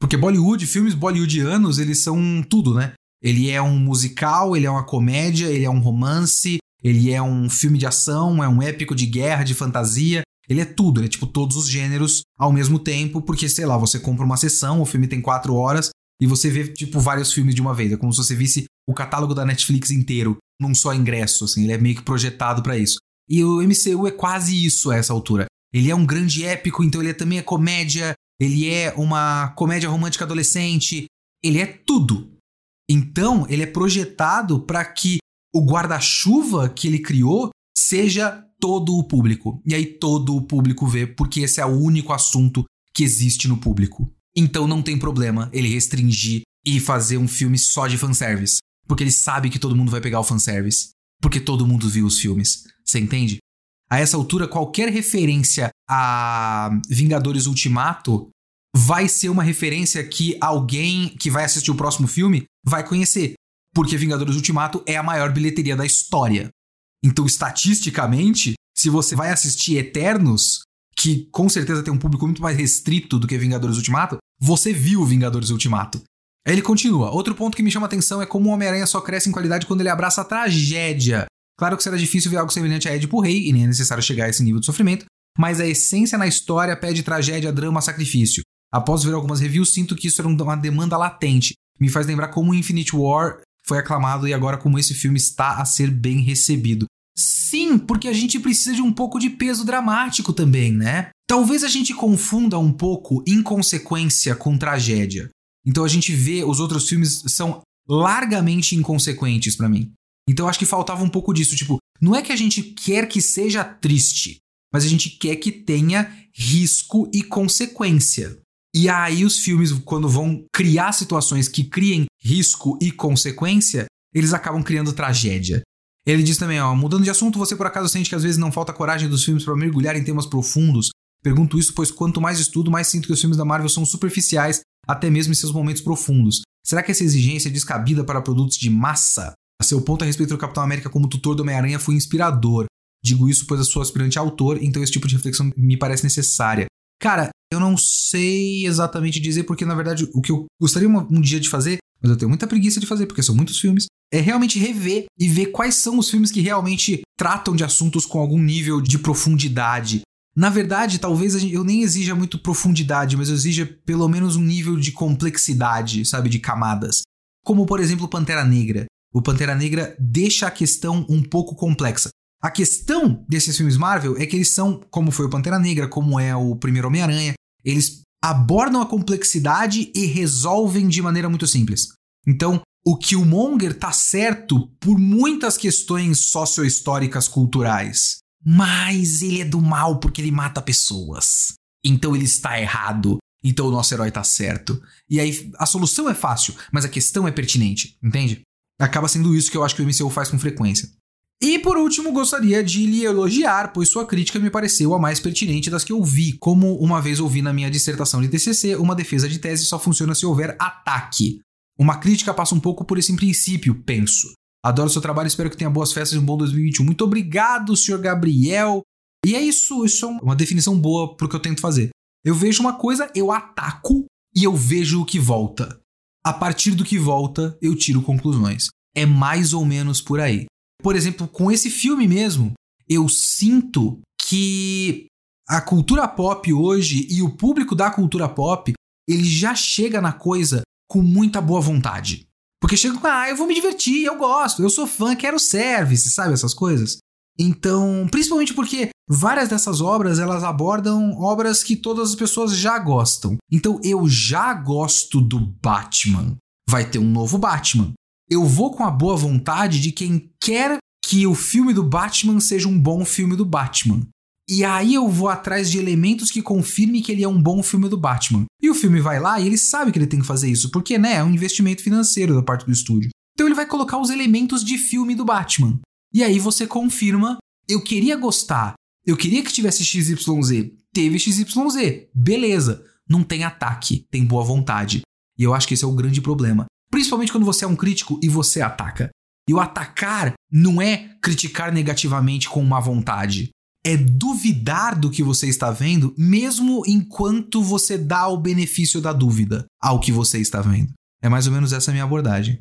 Porque Bollywood, filmes bollywoodianos, eles são tudo, né? Ele é um musical, ele é uma comédia, ele é um romance, ele é um filme de ação, é um épico de guerra, de fantasia. Ele é tudo, ele é tipo todos os gêneros ao mesmo tempo, porque sei lá, você compra uma sessão, o filme tem quatro horas, e você vê, tipo, vários filmes de uma vez. É como se você visse o catálogo da Netflix inteiro num só ingresso, assim. Ele é meio que projetado para isso. E o MCU é quase isso a essa altura. Ele é um grande épico, então ele é, também é comédia, ele é uma comédia romântica adolescente, ele é tudo. Então, ele é projetado para que o guarda-chuva que ele criou seja todo o público. E aí todo o público vê, porque esse é o único assunto que existe no público. Então não tem problema ele restringir e fazer um filme só de fanservice. Porque ele sabe que todo mundo vai pegar o fanservice. Porque todo mundo viu os filmes. Você entende? A essa altura, qualquer referência a Vingadores Ultimato vai ser uma referência que alguém que vai assistir o próximo filme vai conhecer. Porque Vingadores Ultimato é a maior bilheteria da história. Então, estatisticamente, se você vai assistir Eternos, que com certeza tem um público muito mais restrito do que Vingadores Ultimato, você viu Vingadores Ultimato. Aí ele continua. Outro ponto que me chama atenção é como o Homem-Aranha só cresce em qualidade quando ele abraça a tragédia. Claro que será difícil ver algo semelhante a Ed Rei, e nem é necessário chegar a esse nível de sofrimento, mas a essência na história pede tragédia, drama, sacrifício. Após ver algumas reviews, sinto que isso era uma demanda latente. Me faz lembrar como Infinite War foi aclamado e agora como esse filme está a ser bem recebido. Sim, porque a gente precisa de um pouco de peso dramático também, né? Talvez a gente confunda um pouco inconsequência com tragédia. Então a gente vê os outros filmes são largamente inconsequentes para mim. Então acho que faltava um pouco disso, tipo, não é que a gente quer que seja triste, mas a gente quer que tenha risco e consequência. E aí os filmes quando vão criar situações que criem risco e consequência, eles acabam criando tragédia. Ele diz também, ó, mudando de assunto, você por acaso sente que às vezes não falta coragem dos filmes para mergulhar em temas profundos? Pergunto isso pois quanto mais estudo, mais sinto que os filmes da Marvel são superficiais, até mesmo em seus momentos profundos. Será que essa exigência é descabida para produtos de massa? A seu ponto a respeito do Capitão América como tutor do Homem-Aranha foi inspirador. Digo isso pois eu sou aspirante autor, então esse tipo de reflexão me parece necessária. Cara, eu não sei exatamente dizer, porque na verdade o que eu gostaria um dia de fazer, mas eu tenho muita preguiça de fazer, porque são muitos filmes, é realmente rever e ver quais são os filmes que realmente tratam de assuntos com algum nível de profundidade. Na verdade, talvez eu nem exija muito profundidade, mas eu exija pelo menos um nível de complexidade, sabe, de camadas. Como, por exemplo, Pantera Negra. O Pantera Negra deixa a questão um pouco complexa. A questão desses filmes Marvel é que eles são, como foi o Pantera Negra, como é o primeiro Homem-Aranha, eles abordam a complexidade e resolvem de maneira muito simples. Então, o Killmonger tá certo por muitas questões socio-históricas culturais. Mas ele é do mal porque ele mata pessoas. Então ele está errado. Então o nosso herói tá certo. E aí a solução é fácil, mas a questão é pertinente, entende? Acaba sendo isso que eu acho que o MCU faz com frequência. E por último, gostaria de lhe elogiar, pois sua crítica me pareceu a mais pertinente das que eu vi. Como uma vez ouvi na minha dissertação de TCC, uma defesa de tese só funciona se houver ataque. Uma crítica passa um pouco por esse princípio, penso. Adoro seu trabalho, espero que tenha boas festas e um bom 2021. Muito obrigado, senhor Gabriel. E é isso, isso é uma definição boa pro que eu tento fazer. Eu vejo uma coisa, eu ataco e eu vejo o que volta. A partir do que volta, eu tiro conclusões. É mais ou menos por aí. Por exemplo, com esse filme mesmo, eu sinto que a cultura pop hoje e o público da cultura pop, ele já chega na coisa com muita boa vontade. Porque chega com, ah, eu vou me divertir, eu gosto, eu sou fã, quero service, sabe essas coisas? Então, principalmente porque várias dessas obras, elas abordam obras que todas as pessoas já gostam. Então, eu já gosto do Batman. Vai ter um novo Batman. Eu vou com a boa vontade de quem quer que o filme do Batman seja um bom filme do Batman. E aí eu vou atrás de elementos que confirmem que ele é um bom filme do Batman. E o filme vai lá e ele sabe que ele tem que fazer isso, porque, né, é um investimento financeiro da parte do estúdio. Então ele vai colocar os elementos de filme do Batman. E aí você confirma, eu queria gostar, eu queria que tivesse XYZ, teve XYZ, beleza. Não tem ataque, tem boa vontade. E eu acho que esse é o grande problema. Principalmente quando você é um crítico e você ataca. E o atacar não é criticar negativamente com má vontade é duvidar do que você está vendo, mesmo enquanto você dá o benefício da dúvida ao que você está vendo. É mais ou menos essa minha abordagem.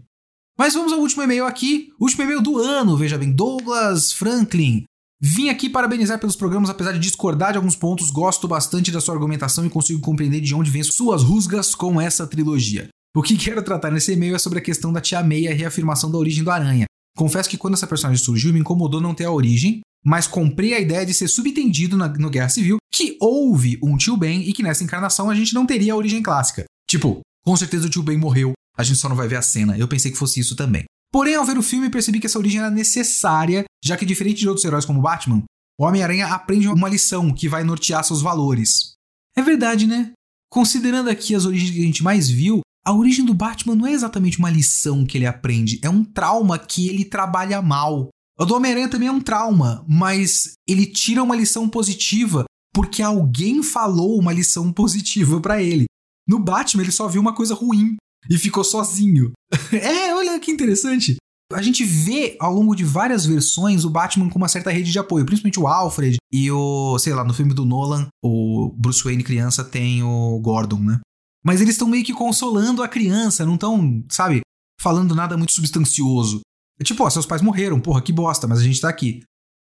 Mas vamos ao último e-mail aqui, último e-mail do ano, veja bem, Douglas Franklin. Vim aqui parabenizar pelos programas, apesar de discordar de alguns pontos, gosto bastante da sua argumentação e consigo compreender de onde vêm suas rusgas com essa trilogia. O que quero tratar nesse e-mail é sobre a questão da Tia May e a reafirmação da origem do Aranha. Confesso que quando essa personagem surgiu, me incomodou não ter a origem, mas comprei a ideia de ser subentendido na, no Guerra Civil que houve um tio Ben e que nessa encarnação a gente não teria a origem clássica. Tipo, com certeza o tio Ben morreu, a gente só não vai ver a cena. Eu pensei que fosse isso também. Porém, ao ver o filme, percebi que essa origem era necessária, já que diferente de outros heróis como Batman, o Homem-Aranha aprende uma lição que vai nortear seus valores. É verdade, né? Considerando aqui as origens que a gente mais viu, a origem do Batman não é exatamente uma lição que ele aprende, é um trauma que ele trabalha mal. O do Homem-Aranha também é um trauma, mas ele tira uma lição positiva porque alguém falou uma lição positiva para ele. No Batman, ele só viu uma coisa ruim e ficou sozinho. é, olha que interessante. A gente vê ao longo de várias versões o Batman com uma certa rede de apoio, principalmente o Alfred e o, sei lá, no filme do Nolan, o Bruce Wayne criança tem o Gordon, né? Mas eles estão meio que consolando a criança, não estão, sabe, falando nada muito substancioso. É tipo, ó, seus pais morreram, porra, que bosta, mas a gente tá aqui.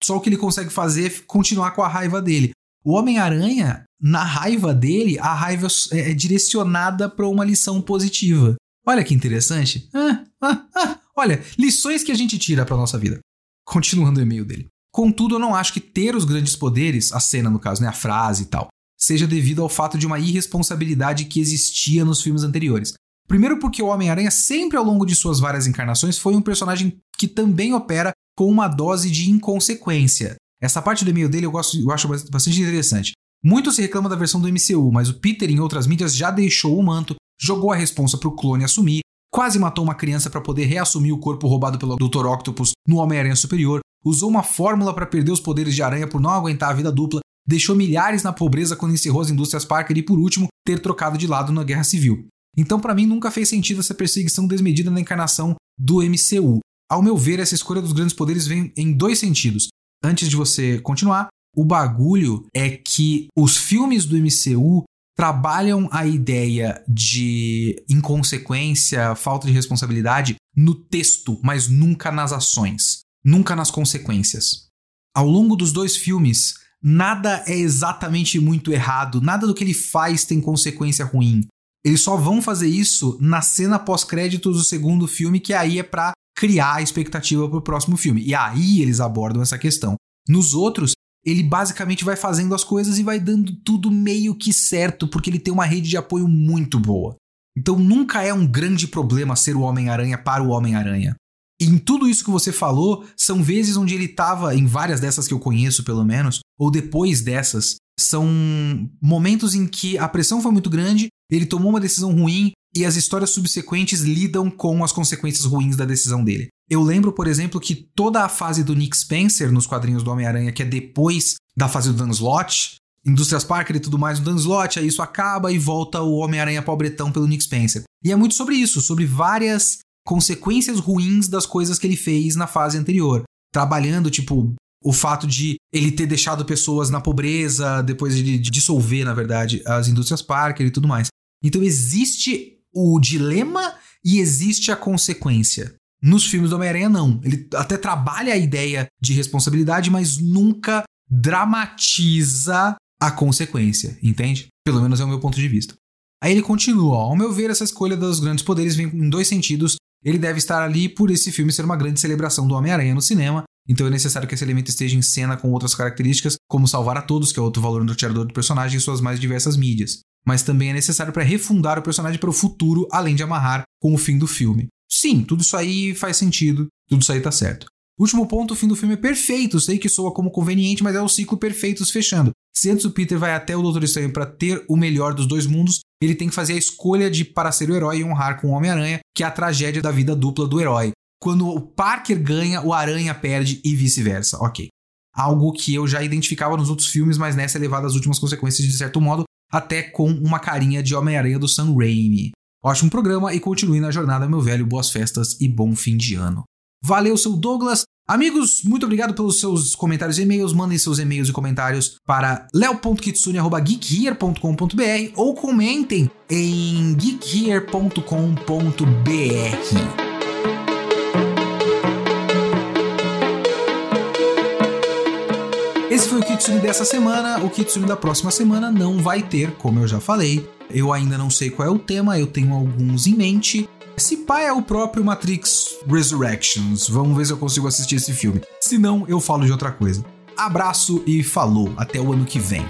Só o que ele consegue fazer é continuar com a raiva dele. O Homem-Aranha, na raiva dele, a raiva é, é direcionada para uma lição positiva. Olha que interessante. Ah, ah, ah. Olha, lições que a gente tira para nossa vida. Continuando o e-mail dele. Contudo, eu não acho que ter os grandes poderes, a cena no caso, né, a frase e tal, seja devido ao fato de uma irresponsabilidade que existia nos filmes anteriores. Primeiro porque o Homem-Aranha sempre ao longo de suas várias encarnações foi um personagem que também opera com uma dose de inconsequência. Essa parte do e-mail dele eu, gosto, eu acho bastante interessante. Muito se reclama da versão do MCU, mas o Peter em outras mídias já deixou o manto, jogou a responsa pro clone assumir, quase matou uma criança para poder reassumir o corpo roubado pelo Dr. Octopus no Homem-Aranha Superior, usou uma fórmula para perder os poderes de aranha por não aguentar a vida dupla, deixou milhares na pobreza quando encerrou as indústrias Parker e, por último, ter trocado de lado na Guerra Civil. Então, para mim, nunca fez sentido essa perseguição desmedida na encarnação do MCU. Ao meu ver, essa escolha dos grandes poderes vem em dois sentidos antes de você continuar, o bagulho é que os filmes do MCU trabalham a ideia de inconsequência, falta de responsabilidade no texto, mas nunca nas ações, nunca nas consequências. Ao longo dos dois filmes, nada é exatamente muito errado, nada do que ele faz tem consequência ruim. Eles só vão fazer isso na cena pós-créditos do segundo filme, que aí é para criar a expectativa para o próximo filme. E aí eles abordam essa questão. Nos outros, ele basicamente vai fazendo as coisas e vai dando tudo meio que certo, porque ele tem uma rede de apoio muito boa. Então nunca é um grande problema ser o Homem-Aranha para o Homem-Aranha. E em tudo isso que você falou, são vezes onde ele estava, em várias dessas que eu conheço pelo menos, ou depois dessas, são momentos em que a pressão foi muito grande, ele tomou uma decisão ruim e as histórias subsequentes lidam com as consequências ruins da decisão dele. Eu lembro, por exemplo, que toda a fase do Nick Spencer nos quadrinhos do Homem-Aranha, que é depois da fase do Dan Slott, Indústrias Parker e tudo mais, o Dan Slott, aí isso acaba e volta o Homem-Aranha pobretão pelo Nick Spencer. E é muito sobre isso, sobre várias consequências ruins das coisas que ele fez na fase anterior. Trabalhando, tipo, o fato de ele ter deixado pessoas na pobreza, depois de dissolver, na verdade, as indústrias Parker e tudo mais. Então existe o dilema e existe a consequência. Nos filmes do Homem-Aranha, não. Ele até trabalha a ideia de responsabilidade, mas nunca dramatiza a consequência, entende? Pelo menos é o meu ponto de vista. Aí ele continua: ao meu ver, essa escolha dos grandes poderes vem em dois sentidos. Ele deve estar ali por esse filme ser uma grande celebração do Homem-Aranha no cinema, então é necessário que esse elemento esteja em cena com outras características, como salvar a todos, que é outro valor norteador do personagem em suas mais diversas mídias mas também é necessário para refundar o personagem para o futuro, além de amarrar com o fim do filme. Sim, tudo isso aí faz sentido, tudo isso aí tá certo. Último ponto, o fim do filme é perfeito. Sei que soa como conveniente, mas é o ciclo perfeito se fechando. Se antes o Peter vai até o Doutor Estranho para ter o melhor dos dois mundos, ele tem que fazer a escolha de para ser o herói e honrar com o Homem-Aranha, que é a tragédia da vida dupla do herói. Quando o Parker ganha, o Aranha perde e vice-versa. Ok. Algo que eu já identificava nos outros filmes, mas nessa é levado às últimas consequências de certo modo, até com uma carinha de Homem-Aranha do Sam Raimi. Ótimo programa e continue na jornada, meu velho. Boas festas e bom fim de ano. Valeu, seu Douglas. Amigos, muito obrigado pelos seus comentários e e-mails. Mandem seus e-mails e comentários para leo.kitsune.geekhere.com.br ou comentem em geekhere.com.br. Esse foi o Kitsune dessa semana. O Kitsune da próxima semana não vai ter, como eu já falei. Eu ainda não sei qual é o tema, eu tenho alguns em mente. Se pá é o próprio Matrix Resurrections. Vamos ver se eu consigo assistir esse filme. Se não, eu falo de outra coisa. Abraço e falou. Até o ano que vem.